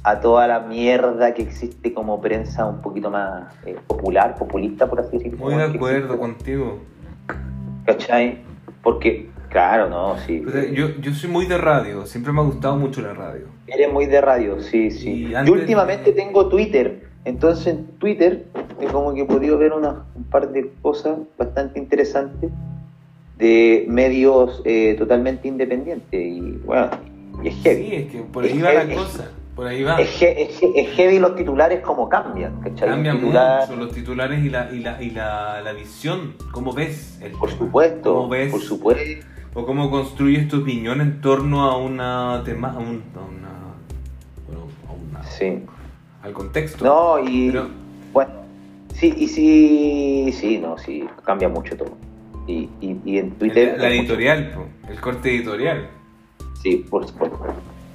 a toda la mierda que existe como prensa un poquito más eh, popular, populista, por así decirlo. Muy de acuerdo contigo. ¿Cachai? Porque, claro, no, sí. O sea, yo, yo soy muy de radio, siempre me ha gustado mucho la radio. Eres muy de radio, sí, sí. Y Yo antes- últimamente tengo Twitter, entonces en Twitter he como que he podido ver una, un par de cosas bastante interesantes de medios eh, totalmente independientes y bueno, y es heavy. Sí, es que por ahí Es va la cosa. Por ahí va. Es, es es heavy los titulares como cambian, Cambian titular, mucho los titulares y la, y la, y la, la visión. ¿Cómo ves el Por tema? supuesto, ¿Cómo ves? por supuesto. O cómo construyes tu opinión en torno a una tema, a, un- a una, bueno, a una- Sí. Al contexto. No, y Pero- bueno, sí, y sí, sí, no, sí, cambia mucho todo. Y, y, y en Twitter... la, la editorial, po, el corte editorial. Sí, por supuesto.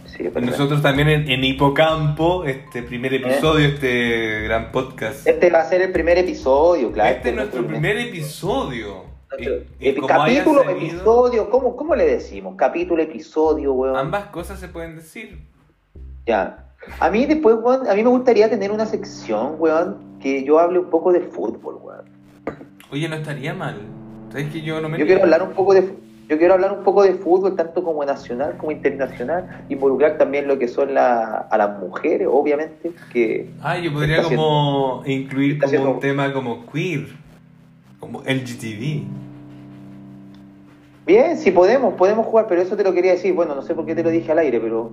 Sí. Nosotros también en, en Hipocampo, este primer episodio, este gran podcast. Este va a ser el primer episodio, claro. Este es nuestro primer episodio. Y- y capítulo, salido, episodio, ¿cómo, ¿cómo le decimos? Capítulo, episodio, weón. Ambas cosas se pueden decir. Ya. A mí después, weón, a mí me gustaría tener una sección, weón, que yo hable un poco de fútbol, weón. Oye, no estaría mal. ¿Sabes que yo no me Yo quiero hablar un poco de Yo quiero hablar un poco de fútbol, tanto como nacional como internacional, involucrar también lo que son la, a las mujeres, obviamente, que... Ah, yo podría como incluir como un tema como queer, como LGTB. Bien, si podemos, podemos jugar, pero eso te lo quería decir. Bueno, no sé por qué te lo dije al aire, pero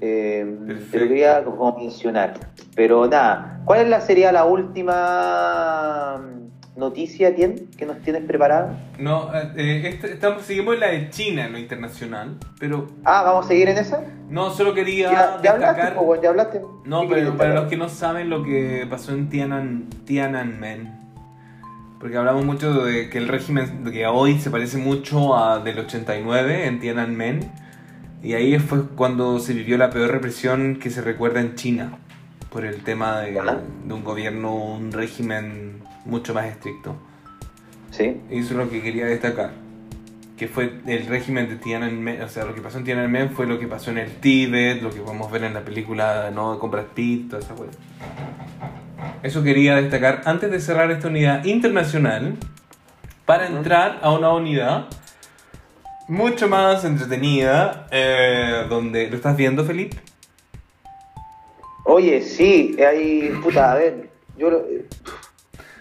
eh, te lo quería como mencionar. Pero nada, ¿cuál es la, sería la última mm, noticia Tien, que nos tienes preparada? No, eh, este- estamos, seguimos en la de China, en lo internacional, pero Ah, ¿vamos a seguir en esa? no, solo quería Ya, hablaste, destacar... po, weón, ya hablaste. No, ¿Qué pero para los que no saben lo que pasó en Tianan, Tiananmen, porque hablamos mucho de que el régimen que hoy se parece mucho a del 89 en Tiananmen, y ahí fue cuando se vivió la peor represión que se recuerda en China, por el tema de, de un gobierno, un régimen mucho más estricto. Sí. Y eso es lo que quería destacar. Que fue el régimen de Tiananmen, o sea, lo que pasó en Tiananmen fue lo que pasó en el Tíbet, lo que podemos ver en la película ¿no? con Brad Pitt, toda esa cosa. Eso quería destacar antes de cerrar esta unidad internacional para entrar a una unidad mucho más entretenida, eh, donde... ¿Lo estás viendo, Felipe? Oye, sí, hay. Puta, a ver. Yo. lo- Vamos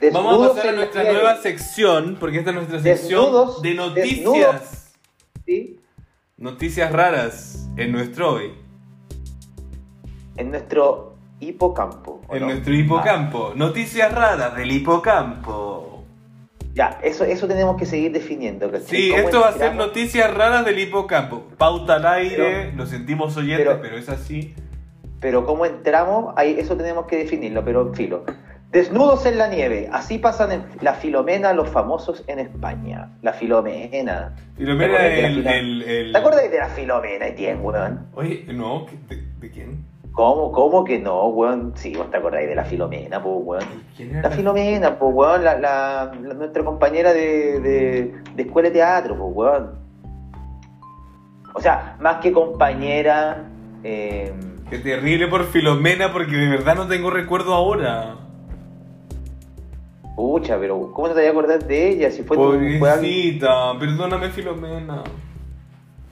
a desnudos pasar a nuestra nueva sección, porque esta es nuestra sección Desnudos, de noticias. desnudos. ¿sí? Noticias raras en nuestro hoy. En nuestro hipocampo. ¿o En no? nuestro hipocampo. Noticias raras del hipocampo. Ya, eso, eso tenemos que seguir definiendo. ¿cachai? Sí, ¿Cómo esto va a ser noticias raras del hipocampo. Pauta al aire, Pero- lo sentimos oyentes, pero, pero- es así. Pero cómo entramos, ahí eso tenemos que definirlo, pero filo. Desnudos en la nieve, así pasan en la Filomena los famosos en España. La Filomena. Filomena ¿Te acuerdas de la el, Filo- el, el- ¿Te acuerdas de la Filomena, Etienne, weón? Oye, no, ¿de, de quién? ¿Cómo, ¿Cómo que no, weón? Sí, vos te acordáis de la Filomena, pues, weón. ¿Quién era La Filomena, pues, weón, la, la- la- nuestra compañera de, de, de escuela de teatro, pues, weón. O sea, más que compañera, eh, Qué terrible por Filomena, porque de verdad no tengo recuerdo ahora. pucha, pero ¿cómo no te voy a acordar de ella? Si fue, tu, Pobrecita, perdóname Filomena.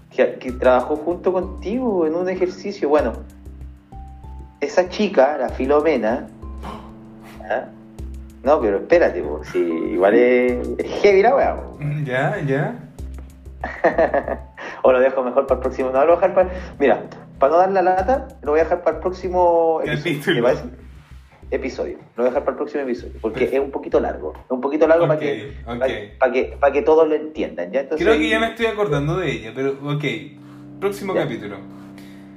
que, que trabajó junto contigo en un ejercicio. Bueno, esa chica, la Filomena, ¿ah? no, pero espérate, si igual es, es heavy la weá, po. Ya, ya. o lo dejo mejor para el próximo. No, lo voy a dejar para. Mira, para no dar la lata, lo voy a dejar para el próximo episodio. Episodio. Lo voy a dejar para el próximo episodio. Porque es un poquito largo. Es un poquito largo para, que, para, para que, para que todos lo entiendan. ¿ya? Entonces, Creo que ya me estoy acordando de ella, pero ok. Próximo Ya. capítulo.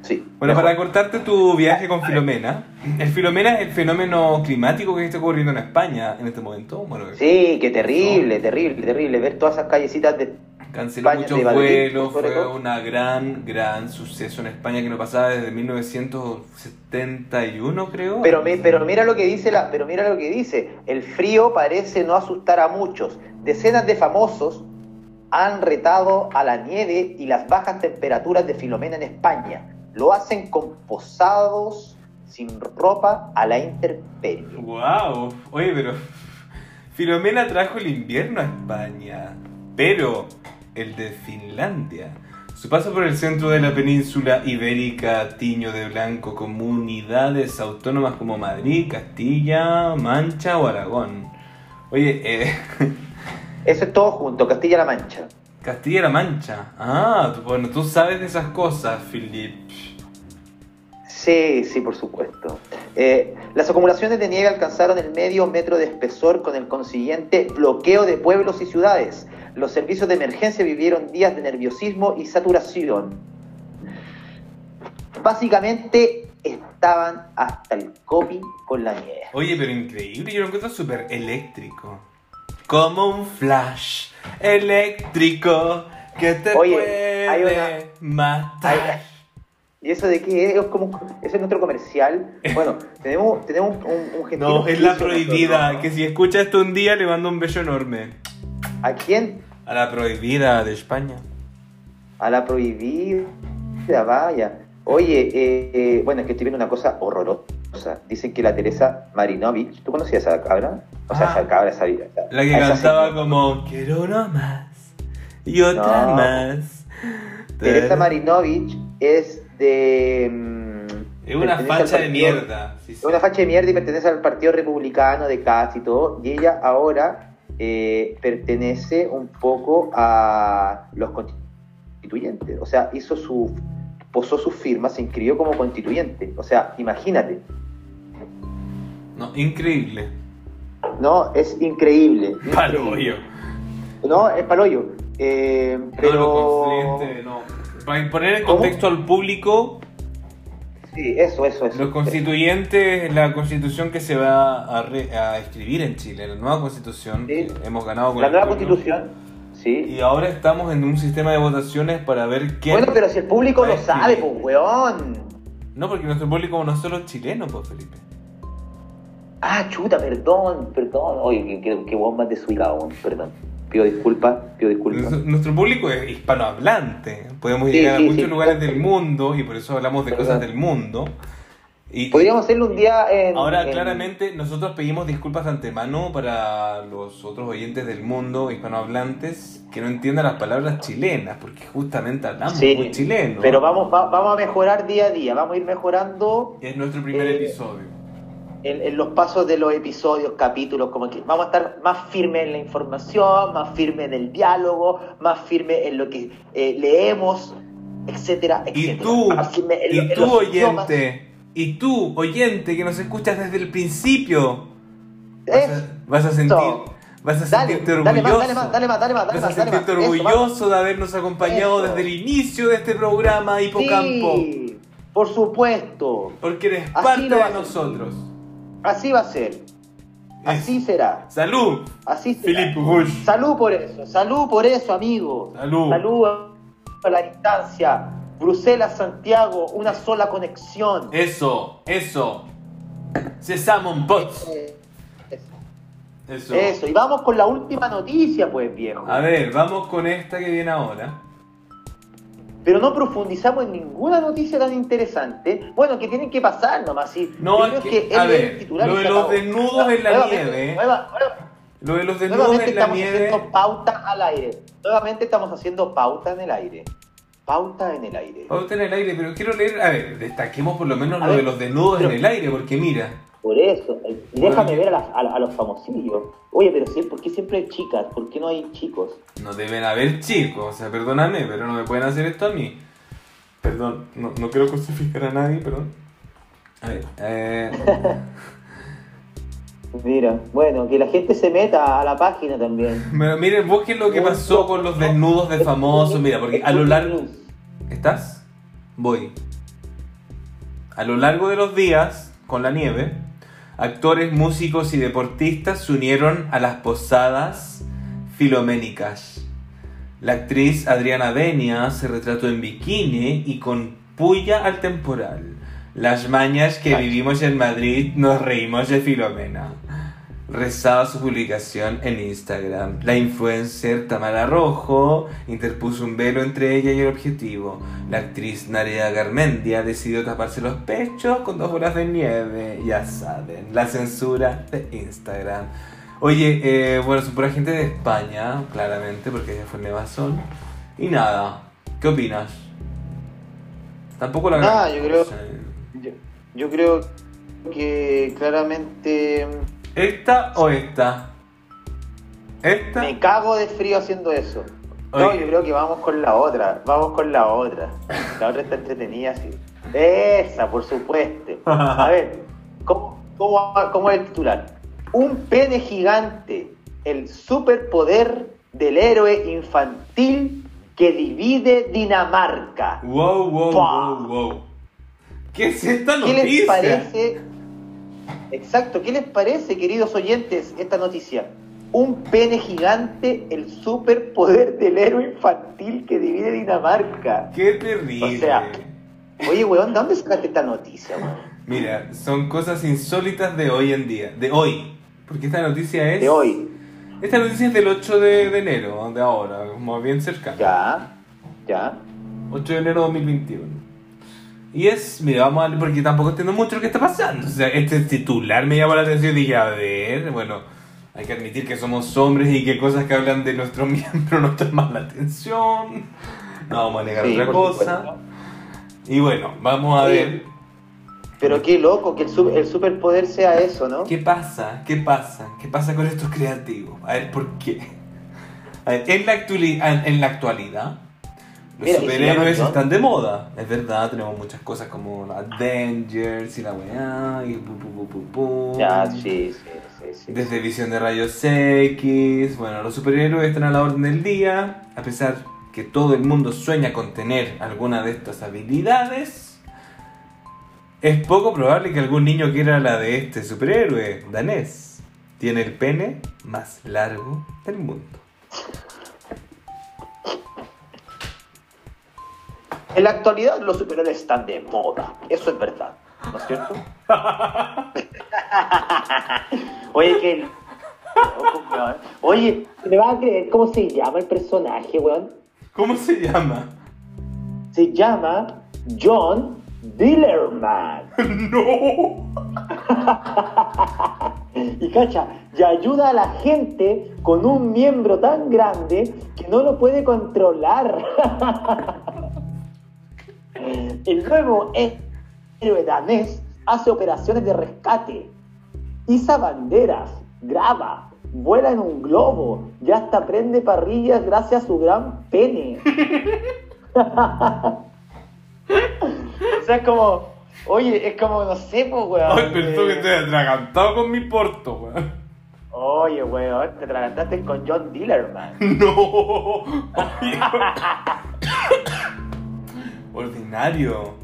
Sí. Bueno, mejor. para cortarte tu viaje con Filomena, el Filomena es el fenómeno climático que está ocurriendo en España en este momento. Bueno, Sí, qué terrible, terrible, terrible. Ver todas esas callecitas de. canceló España, muchos de Madrid, vuelos, fue una gran, gran suceso en España que no pasaba desde 1971, creo. Pero, mi- pero mira lo que dice la, pero mira lo que dice. El frío parece no asustar a muchos. Decenas de famosos han retado a la nieve y las bajas temperaturas de Filomena en España. Lo hacen con posados sin ropa a la intemperie. ¡Wow! Oye, pero Filomena trajo el invierno a España, pero el de Finlandia. Su paso por el centro de la península ibérica tiño de blanco comunidades autónomas como Madrid, Castilla, Mancha o Aragón. Oye, eh, Eso es todo junto, Castilla-La Mancha. Castilla-La Mancha. Ah, tú- bueno, tú sabes de esas cosas, Philip. Sí, sí, por supuesto. Eh, las acumulaciones de nieve alcanzaron el medio metro de espesor con el consiguiente bloqueo de pueblos y ciudades. Los servicios de emergencia vivieron días de nerviosismo y saturación. Básicamente estaban hasta el copy con la nieve. Oye, pero increíble, yo lo encuentro súper eléctrico. Como un flash eléctrico que te Oye, puede hay una- matar. hay- ¿Y eso de qué es? Es como ese es nuestro comercial. Bueno, tenemos, tenemos un, un No, es la prohibida, que si escucha esto un día le mando un beso enorme. ¿no? ¿A quién? A la prohibida de España. A la prohibida, vaya. Oye, eh, eh, bueno, es que estoy viendo una cosa horrorosa. Dicen que la Teresa Marinovich, ¿tú conocías a esa cabra? O sea, Ah. esa cabra, esa, esa- La que a esa cantaba señora. como Quiero uno más, Y otra No. más. Teresa Marinovich es de. mm, Es una facha de mierda. sí, sí. Es una facha de mierda y pertenece al Partido Republicano de Katz y todo. Y ella ahora eh, pertenece un poco a los constituyentes. O sea, hizo su. posó su firma, se inscribió como constituyente. O sea, imagínate. No, increíble. No, es increíble. Increíble. yo. No, es paloyo. Eh, No, pero. constituyente, no. Para poner en ¿Cómo? contexto al público, Sí, eso, eso, eso. los constituyentes es la constitución que se va a, re- a escribir en Chile, la nueva constitución Sí. que hemos ganado con La el nueva pueblo. constitución. Sí. Y ahora estamos en un sistema de votaciones para ver quién. Bueno, pero si el público lo sabe, pues, weón. No, porque nuestro público no es solo chileno, pues Felipe. Ah, chuta, perdón, perdón. Oye, qué, qué, más desubicado, weón, perdón. Pido disculpas, pido disculpas. Nuestro, público es hispanohablante. Podemos Sí, llegar sí, a muchos sí. lugares del mundo y por eso hablamos de Verdad. cosas del mundo. Y, Podríamos hacerlo un día en. Ahora, en- claramente, nosotros pedimos disculpas de antemano para los otros oyentes del mundo hispanohablantes que no entiendan las palabras chilenas, porque justamente hablamos Sí, muy chileno. Pero vamos, va- vamos a mejorar día a día, vamos a ir mejorando Es nuestro primer Eh, episodio. En, en los pasos de los episodios, capítulos, como que vamos a estar más firmes en la información, más firmes en el diálogo, más firmes en lo que eh, leemos, etcétera, Y etcétera. tú, en y tú idiomas. oyente, y tú, oyente, que nos escuchas desde el principio, vas a, vas a sentir, vas a sentirte orgulloso. Vas a sentirte orgulloso de habernos acompañado Eso. desde el inicio de este programa Hipocampo, Sí, por supuesto. porque eres Así parte de nosotros. Así va a ser. Así será. Salud, Así será. Bush. Salud por eso, salud por eso, amigo. Salud. Salud a la distancia. Bruselas, Santiago, una sola conexión. Eso, eso. Sesamon Pots. Eh, Eso. Eso. Eso, y vamos con la última noticia, pues, viejo. A ver, vamos con esta que viene ahora. Pero no profundizamos en ninguna noticia tan interesante. Bueno, que tienen que pasar nomás. Sí. No, es que- él a es ver, el titular lo de los acabó. desnudos en la Nuevamente, nieve. nueva- nueva- Lo de los desnudos nuevamente en la estamos haciendo pauta al aire. Nuevamente estamos haciendo pauta en el aire. Pauta en el aire. Pauta en el aire, pero quiero leer, a ver, destaquemos por lo menos A lo ver, de los desnudos pero- en el aire, porque mira, Por eso. eh, déjame ver a, las- a- a los famosillos. Oye, pero ¿por qué siempre hay chicas? ¿Por qué no hay chicos? no deben haber chicos, o sea, perdóname, pero no me pueden hacer esto a mí. Perdón, no, no quiero crucificar a nadie, perdón. A ver, eh, Mira, bueno, que la gente se meta a la página también. pero miren, busquen lo que pasó con los desnudos de famosos, mira, porque a lo largo... ¿Estás? Voy. A lo largo de los días, con la nieve, actores, músicos y deportistas se unieron a las posadas filoménicas. La actriz Adriana Benia se retrató en bikini y con puya al temporal. Las mañas que vivimos en Madrid nos reímos de Filomena. Rezaba su publicación en Instagram. La influencer Tamara Rojo interpuso un velo entre ella y el objetivo. La actriz Narea Garmendia decidió taparse los pechos con dos bolas de nieve. Ya saben, la censura de Instagram. Oye, eh, bueno, son pura gente de España, claramente, porque ella fue nevazón. Y nada, ¿qué opinas? Tampoco la Nada, yo creo- yo creo que claramente ¿Esta o esta? ¿Esta? me cago de frío haciendo eso. No, Oye. yo creo que vamos con la otra. Vamos con la otra. La otra está entretenida, sí. Esa, por supuesto. A ver, ¿cómo, cómo, cómo es el titular? Un pene gigante, el superpoder del héroe infantil que divide Dinamarca. Wow, wow, Pah. wow, wow. ¿Qué es esta ¿Qué les noticia? parece? Exacto, ¿qué les parece, queridos oyentes, esta noticia? Un pene gigante, el superpoder del héroe infantil que divide Dinamarca. Qué terrible. O sea, Oye, weón, ¿de dónde sacaste esta noticia, weón? Mira, son cosas insólitas de hoy en día. De hoy. Porque esta noticia es. De hoy. Esta noticia es del 8 de, de enero, de ahora, como bien cercano. Ya, ya. 8 de enero de 2021. Y es, mira, vamos a ver, porque tampoco entiendo mucho lo que está pasando. O sea, este titular me llamó la atención y dije, a ver, bueno, Hay que admitir que somos hombres y que cosas que hablan de nuestro miembro nos llaman la atención. No vamos a negar Sí, otra cosa. supuesto. Y bueno, vamos a Sí. ver Pero qué loco que el, su- el superpoder sea eso, ¿no? qué pasa, qué pasa, qué pasa con estos creativos. A ver, ¿por qué? A ver, la, en la actualidad, los superhéroes están de moda. Es verdad, tenemos muchas cosas como Avengers y la weá, y pu, pu, pu, pu, pu. Ya, sí, sí, sí. sí. Desde visión de rayos X, bueno, los superhéroes están a la orden del día, a pesar que todo el mundo sueña con tener alguna de estas habilidades. Es poco probable que algún niño quiera la de este superhéroe danés. Tiene el pene más largo del mundo. En la actualidad los superhéroes están de moda, eso es verdad, ¿no es cierto? Oye, que... Oye, ¿me vas a creer cómo se llama el personaje, weón? ¿Cómo se llama? Se llama John Dillerman. ¡No! Y cacha, y ayuda a la gente con un miembro tan grande que no lo puede controlar. El nuevo héroe danés hace operaciones de rescate, iza banderas, graba, vuela en un globo y hasta prende parrillas gracias a su gran pene. o sea, es como, oye, es como, no sé, pues, weón. Ay, pensó que eh, te atragantado con mi porto, weón. Oye, weón, te atragantaste con John Dillerman. No. Ordinario.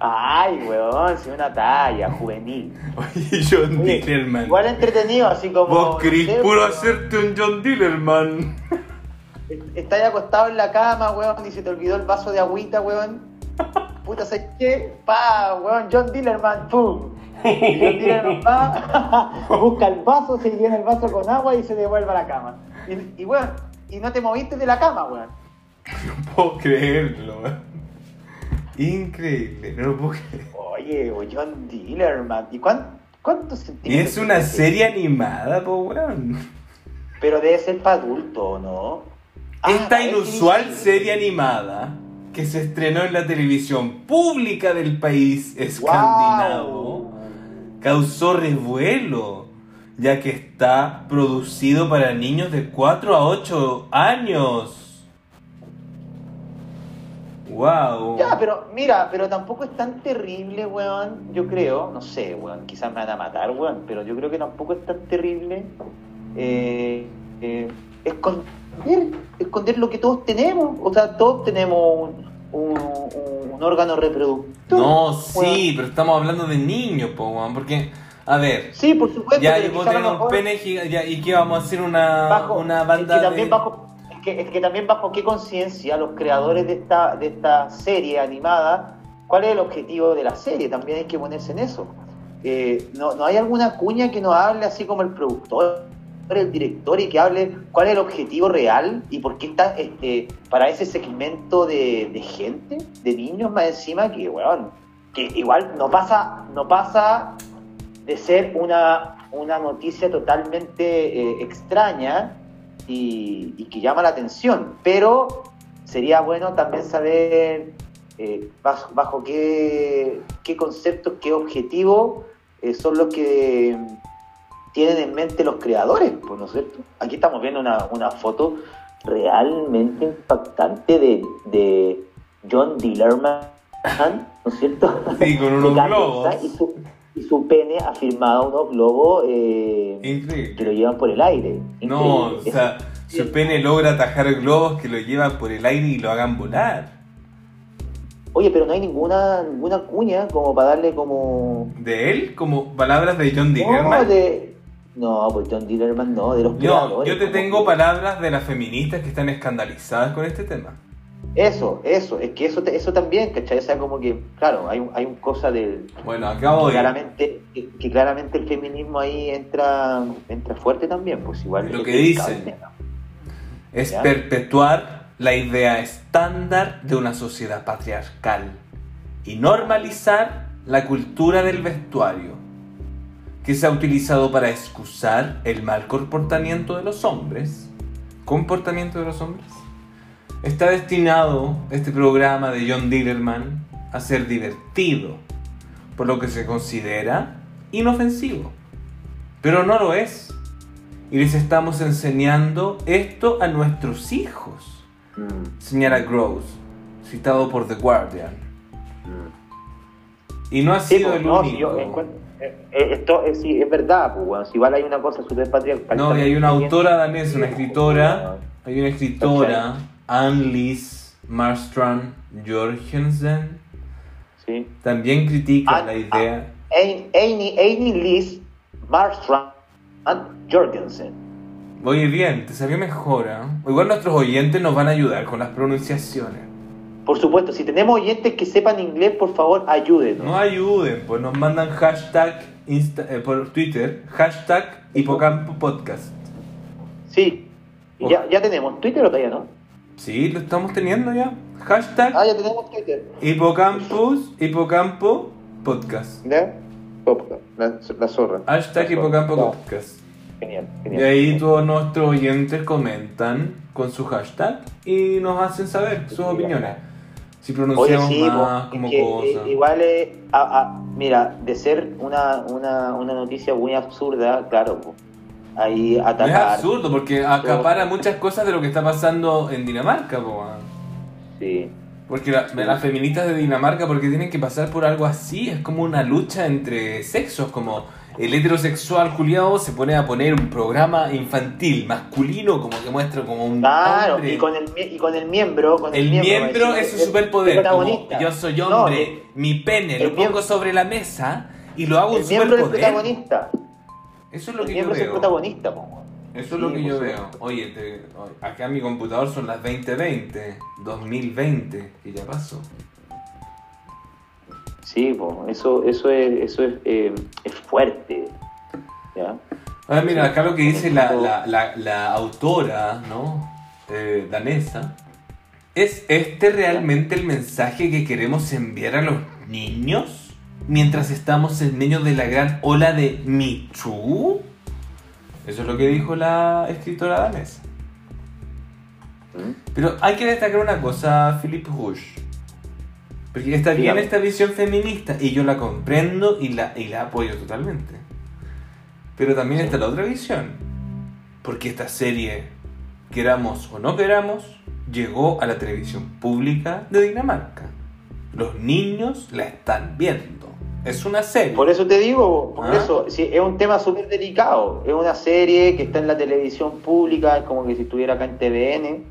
Ay, weón, sí, una talla juvenil. Oye, John Oye, Dillerman. Igual entretenido, así como. Vos querís no sé, puro hacerte un John Dillerman. Estás acostado en la cama, weón, y se te olvidó el vaso de agüita, weón. Puta, ¿sabes qué? Pa, weón, John Dillerman, pum. Y John Dillerman va, busca el vaso, se llena el vaso con agua y se devuelve a la cama. Y, y weón, y no te moviste de la cama, weón. No puedo creerlo, weón. Increíble, no lo puedo creer. Oye, o John Dillerman. ¿Y cuán- cuántos Y es una serie animada, po, weón. Pero debe ser para adulto, ¿no? Ah, Esta es inusual serie animada que se estrenó en la televisión pública del país escandinavo causó revuelo, ya que está producido para niños de 4 a 8 años. Wow. Ya, pero mira, pero tampoco es tan terrible, weón. Yo creo, no sé, weón. Quizás me van a matar, weón. Pero yo creo que tampoco es tan terrible eh, eh, esconder, esconder lo que todos tenemos. O sea, todos tenemos un, un- un órgano reproductor. No, weón. sí, pero estamos hablando de niños, po, weón, porque, a ver, Sí, por supuesto. ya pero yo puedo quizás a lo tener un mejor- pene giga- ya, y que vamos a hacer una, bajo- una banda también de... bajo que, es que también bajo qué conciencia los creadores de esta de esta serie animada cuál es el objetivo de la serie también hay que ponerse en eso. Eh, no, no hay alguna cuña que nos hable así como el productor el director y que hable cuál es el objetivo real y por qué está este, para ese segmento de, de gente de niños más encima que weón, que igual no pasa no pasa de ser una, una noticia totalmente eh, extraña y, y que llama la atención, pero sería bueno también saber eh, bajo, bajo qué, qué conceptos, qué objetivos eh, son los que tienen en mente los creadores, pues, ¿no es cierto? Aquí estamos viendo una, una foto realmente impactante de, de John Dillerman, ¿no es cierto? Sí, con unos globos. Y su, y su pene ha firmado unos globos eh, que lo llevan por el aire. No, o sea, su pene logra atajar globos que lo llevan por el aire y lo hagan volar. Oye, pero no hay ninguna ninguna cuña como para darle como... ¿De él? Como palabras de John No, Dillerman. de... No, pues John Dillerman no, de los creadores. yo te tengo palabras de las feministas que están escandalizadas con este tema. Eso, eso, es que eso, eso también, ¿cachai? O sea, como que, claro, hay, un- hay un cosa del... Bueno, acá voy. Claramente, que, que claramente el feminismo ahí entra entra fuerte también, pues igual... Lo que dicen. Es ¿Ya? perpetuar la idea estándar de una sociedad patriarcal y normalizar la cultura del vestuario, que se ha utilizado para excusar el mal comportamiento de los hombres. ¿Comportamiento de los hombres? Está destinado este programa de John Dillerman a ser divertido, por lo que se considera inofensivo. Pero no lo es. Y les estamos enseñando esto a nuestros hijos, Mm, señala Gross, citado por The Guardian. mm. Y no ha Sí, sido pues, el no, si único. yo encuentro- eh, eh, esto es, sí, es verdad, pues, weón. Si igual hay una cosa súper patriarcal. No, y hay una autora danesa, una escritora, hay una escritora, Anne-Lise Marstrand Jorgensen, Sí. también critica Ah, la idea. Eini Liz Marstrand Jorgensen. Oye, bien, te salió mejor, ¿ah? Igual nuestros oyentes nos van a ayudar con las pronunciaciones. Por supuesto, si tenemos oyentes que sepan inglés, por favor, ayúdenos. No ayuden, pues nos mandan hashtag Insta- eh, por Twitter, hashtag Hipocampo Podcast. Sí. Ya, ya tenemos Twitter o todavía no? Sí, lo estamos teniendo ya. Hashtag Ah, ya tenemos Twitter. Hipocampus, Hipocampo Podcast. ¿Ya? La, la zorra. Hashtag La. Hipocampo Podcast. Genial, Y genial. ahí todos nuestros oyentes comentan con su hashtag y nos hacen saber sus opiniones. Si Oye, pronunciamos sí, más como es eh, igual, eh, a- a- mira, de ser una, una, una noticia muy absurda, claro, ahí No es atacar. absurdo porque acapara muchas cosas de lo que está pasando en Dinamarca, po. Sí. Porque la- las feministas de Dinamarca, porque tienen que pasar por algo así, es como una lucha entre sexos, como el heterosexual culiado se pone a poner un programa infantil, masculino, como que muestra como un Claro, hombre. y con, el, y con el miembro. Con el, El miembro a es su superpoder, el como yo soy No, hombre, el- mi pene el lo pongo miembro- sobre la mesa y lo hago un el miembro es el superpoder. protagonista. Eso es lo que yo veo. protagonista, po. Eso es lo que por yo veo. Oye, te- acá en mi computador son las 2020, 2020, que ya pasó. Sí, po, eso, eso es, eso es, eh, es fuerte. ¿ya? A ver, mira, acá lo que dice la, la, la, la autora, ¿no? Eh, danesa. ¿Es este realmente el mensaje que queremos enviar a los niños? Mientras estamos en medio de la gran ola de Too. Eso es lo que dijo la escritora danesa. ¿Mm? Pero hay que destacar una cosa, Philip Rush. Porque está bien Dígame. esta visión feminista y yo la comprendo y la, y la apoyo totalmente. Pero también está la otra visión. Porque esta serie, queramos o no queramos, llegó a la televisión pública de Dinamarca. Los niños la están viendo. Es una serie. Por eso te digo, por Ah. eso, sí, es un tema súper delicado. Es una serie que está en la televisión pública, es como que si estuviera acá en TVN.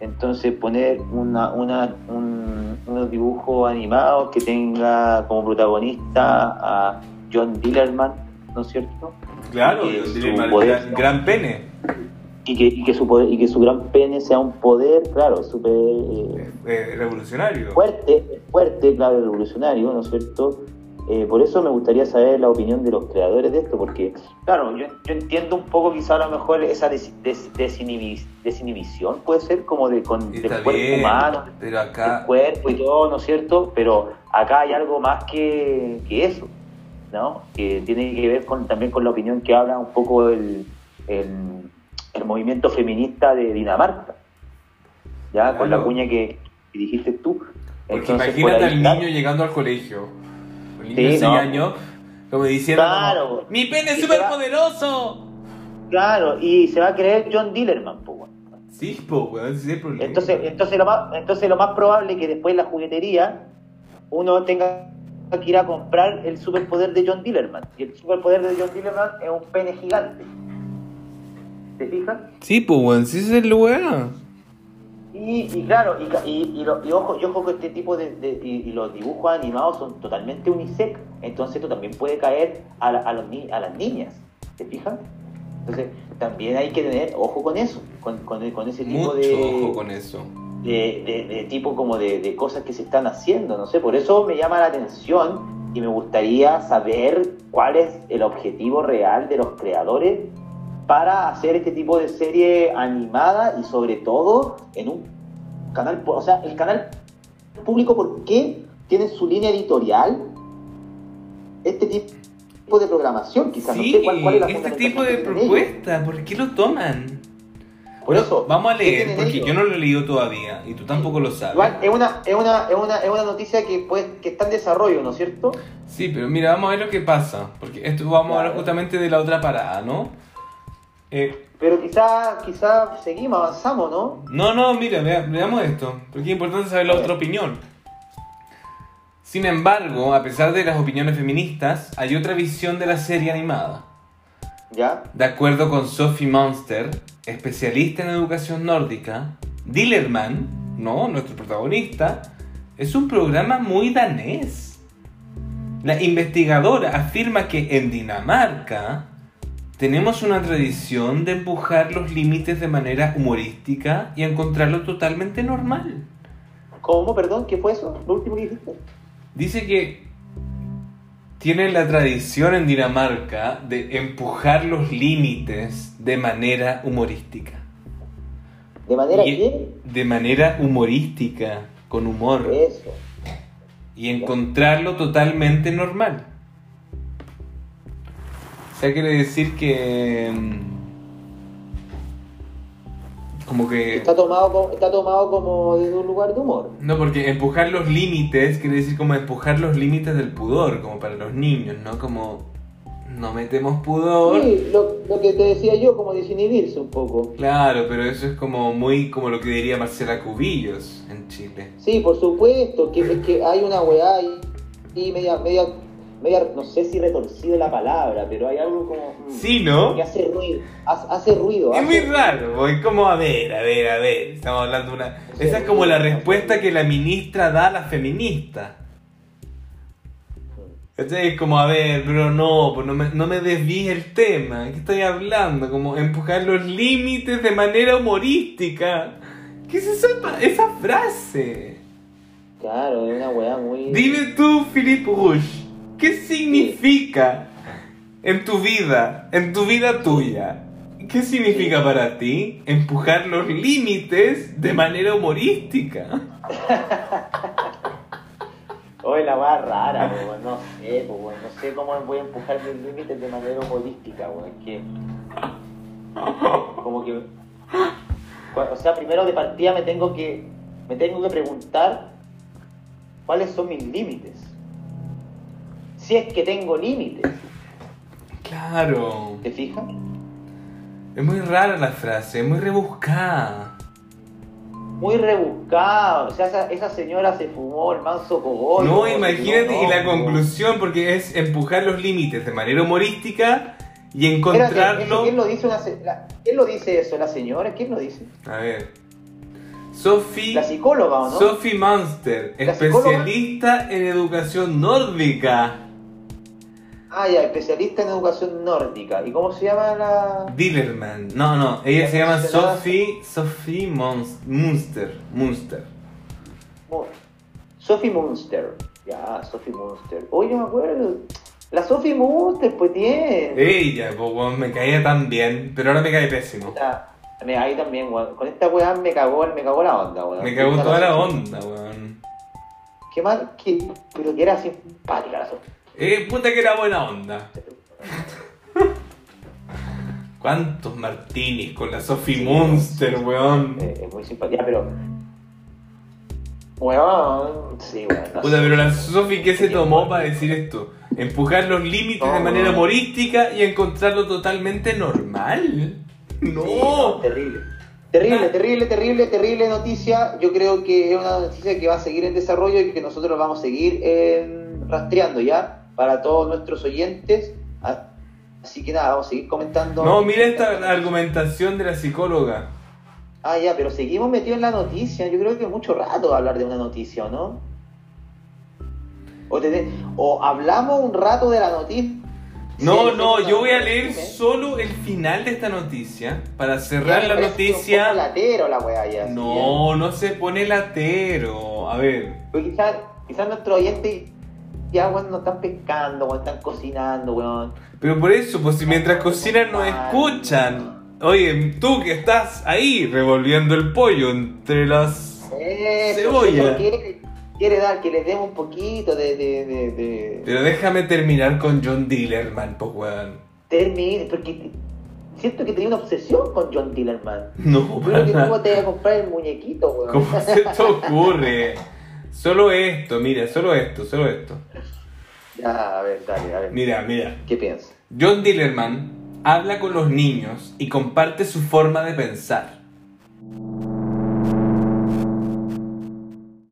Entonces poner una, una, un- unos dibujos animados que tenga como protagonista a John Dillerman, ¿no es cierto? Claro, el poder- gran, gran pene. Y que, y que, su, poder- y que su gran pene sea un poder, claro, súper eh, Eh, revolucionario. fuerte, fuerte, claro, revolucionario, ¿no es cierto? Eh, por eso me gustaría saber la opinión de los creadores de esto, porque, claro, yo, yo entiendo un poco quizá a lo mejor esa des- des- desinhibi- desinhibición, puede ser como de, con, del cuerpo bien, humano, pero del cuerpo y todo, ¿no es cierto? Pero acá hay algo más que, que eso, ¿no? Que tiene que ver con, también con la opinión que habla un poco el, el, el movimiento feminista de Dinamarca, ¿ya? Con la cuña que, que dijiste tú. Porque Entonces, por imagínate ahí, al niño llegando al colegio. Niño Sí, 6 no. como diciendo, Claro. como, ¡Mi pene es súper poderoso! Claro, y se va a creer John Dillerman, pues. Sí, hay problema. Entonces, entonces, lo más, entonces lo más probable es que después en la juguetería uno tenga que ir a comprar el superpoder de John Dillerman. Y el superpoder de John Dillerman es un pene gigante. ¿Te fijas? Sí, pues, weón, sí es el weón. Y, y claro, y, y, y lo- y ojo, y ojo que este tipo de, de- y, y los dibujos animados son totalmente unisex, entonces esto también puede caer a, la- a, los ni- a las niñas, ¿te fijas? Entonces también hay que tener ojo con eso, con, con, con ese tipo Mucho de, ojo con eso. de, de- de tipo como de, de cosas que se están haciendo, no sé, por eso me llama la atención y me gustaría saber cuál es el objetivo real de los creadores para hacer este tipo de serie animada y sobre todo en un canal, o sea, el canal público, ¿por qué tiene su línea editorial? Este tipo de programación, quizás. Sí, no sé cuál, cuál es la este tipo de propuesta, ¿por qué lo toman? Por eso, Vamos a ¿qué leer, porque ellos? yo no lo he leído todavía y tú tampoco lo sabes. Igual, es una, es una, es una, es una noticia que, puede, que está en desarrollo, ¿no es cierto? Sí, pero mira, vamos a ver lo que pasa, porque esto vamos a hablar justamente de la otra parada, ¿no? Eh, Pero quizá, quizá seguimos, avanzamos, ¿no? no, no, mira, vea- veamos esto, porque es importante saber la otra opinión. Sin embargo, a pesar de las opiniones feministas, hay otra visión de la serie animada. ¿Ya? De acuerdo con Sophie Monster, especialista en educación nórdica, Dillerman, no, nuestro protagonista, es un programa muy danés. La investigadora afirma que en Dinamarca tenemos una tradición de empujar los límites de manera humorística y encontrarlo totalmente normal. ¿Cómo? Perdón, ¿qué fue eso? ¿Lo último que dijiste? Dice que tienen la tradición en Dinamarca de empujar los límites de manera humorística. ¿De manera Y- que? De manera humorística, con humor. Eso. Y encontrarlo totalmente normal. O sea, quiere decir que... mm, Como que... Está tomado, como, está tomado como desde un lugar de humor. No, porque empujar los límites quiere decir como empujar los límites del pudor, como para los niños, ¿no? Como no metemos pudor. Sí, lo, lo que te decía yo, como desinhibirse un poco. Claro, pero eso es como muy como lo que diría Marcela Cubillos en Chile. Sí, por supuesto, que, es que hay una weá ahí y media, media, media, no sé si retorcida la palabra, pero hay algo como... mm, Sí, ¿no? Que hace ruido, hace, hace ruido. Es hace- muy raro, voy como a ver, a ver, a ver. Estamos hablando de una. Esa es como la respuesta que la ministra da a la feminista. ¿Cachai? Es como, a ver, pero no, pues no me, no me desvíes el tema. ¿Qué estoy hablando? Como empujar los límites de manera humorística. ¿Qué es esa, esa frase? Claro, es una weá muy... Dime tú, Philippe Rouge, ¿qué significa en tu vida, en tu vida tuya? ¿Qué significa para ti empujar los límites de manera humorística? Oye, la weá rara, weón, no sé, weón, no sé cómo voy a empujar mis límites de manera humorística, weón, que... Como que... O sea, primero de partida me tengo que... Me tengo que preguntar cuáles son mis límites. Si es que tengo límites, Claro, ¿te fijas? es muy rara la frase, es muy rebuscada. Muy rebuscado, o sea, esa, esa señora se fumó el manso cogollo. No, imagínate, y la conclusión, porque es empujar los límites de manera humorística y Espérate, ¿eso encontrarlo... ¿quién lo dice una la- ¿Quién lo dice eso? ¿La señora? ¿Quién lo dice? A ver. Sophie... La psicóloga, ¿o no? Sophie Munster, especialista en educación nórdica. Ah, ya, especialista en educación nórdica. ¿Y cómo se llama la...? Dillerman. No, no, ella La se llama Sophie, Sophie Munster. Munster. Mu- Sophie Munster. Ya, Sophie Munster. Oye, no me acuerdo. La Sophie Munster, pues tiene. Ella, pues, weón, me caía tan bien, pero ahora me cae pésimo. Puta, me- ahí también, weón. Con esta weá me cagó, me cagó la onda, weón. Me cagó toda la onda, weón. Qué mal, que, pero que era simpática la Sophie. Eh, puta que era buena onda. ¿Cuántos martinis con la Sophie Sí. Munster, weón? Eh, es muy simpática, pero. Weón, sí, weón. no Puta, sé. pero la Sophie, ¿qué se tomó para decir esto? Empujar los límites de manera humorística y encontrarlo totalmente normal. No. Sí, no, terrible. Terrible, terrible, terrible, terrible noticia. Yo creo que es una noticia que va a seguir en desarrollo y que nosotros vamos a seguir eh, rastreando ya para todos nuestros oyentes. Ah, Así que nada, vamos a seguir comentando. No, mira esta argumentación de la psicóloga. Ah, ya, pero seguimos metidos en la noticia. Yo creo que es mucho rato hablar de una noticia, ¿o no? O, te- o hablamos un rato de la noticia. No, Sí, no, yo voy a leer solo el final de esta noticia para cerrar la parece Un poco noticia. latero la weá ya. No, no se pone latero. A ver. Porque quizás nuestros oyentes ya, weón, no están pescando, weón, están cocinando, weón. Pero por eso, pues si mientras cocinan nos escuchan. Oye, tú que estás ahí revolviendo el pollo entre las... Eso, Cebolla. ¿por qué? quiere dar que le demos un poquito de. de, de, de- Pero déjame terminar con John Dillerman, pues weón. termine, porque siento que tenía una obsesión con John Dillerman. No, creo que tú te a comprar el muñequito, weón. ¿Cómo se te ocurre? Solo esto, mira, solo esto, solo esto. Ya, a ver, dale, a ver. Mira, mira. ¿Qué piensas? John Dillerman habla con los niños y comparte su forma de pensar.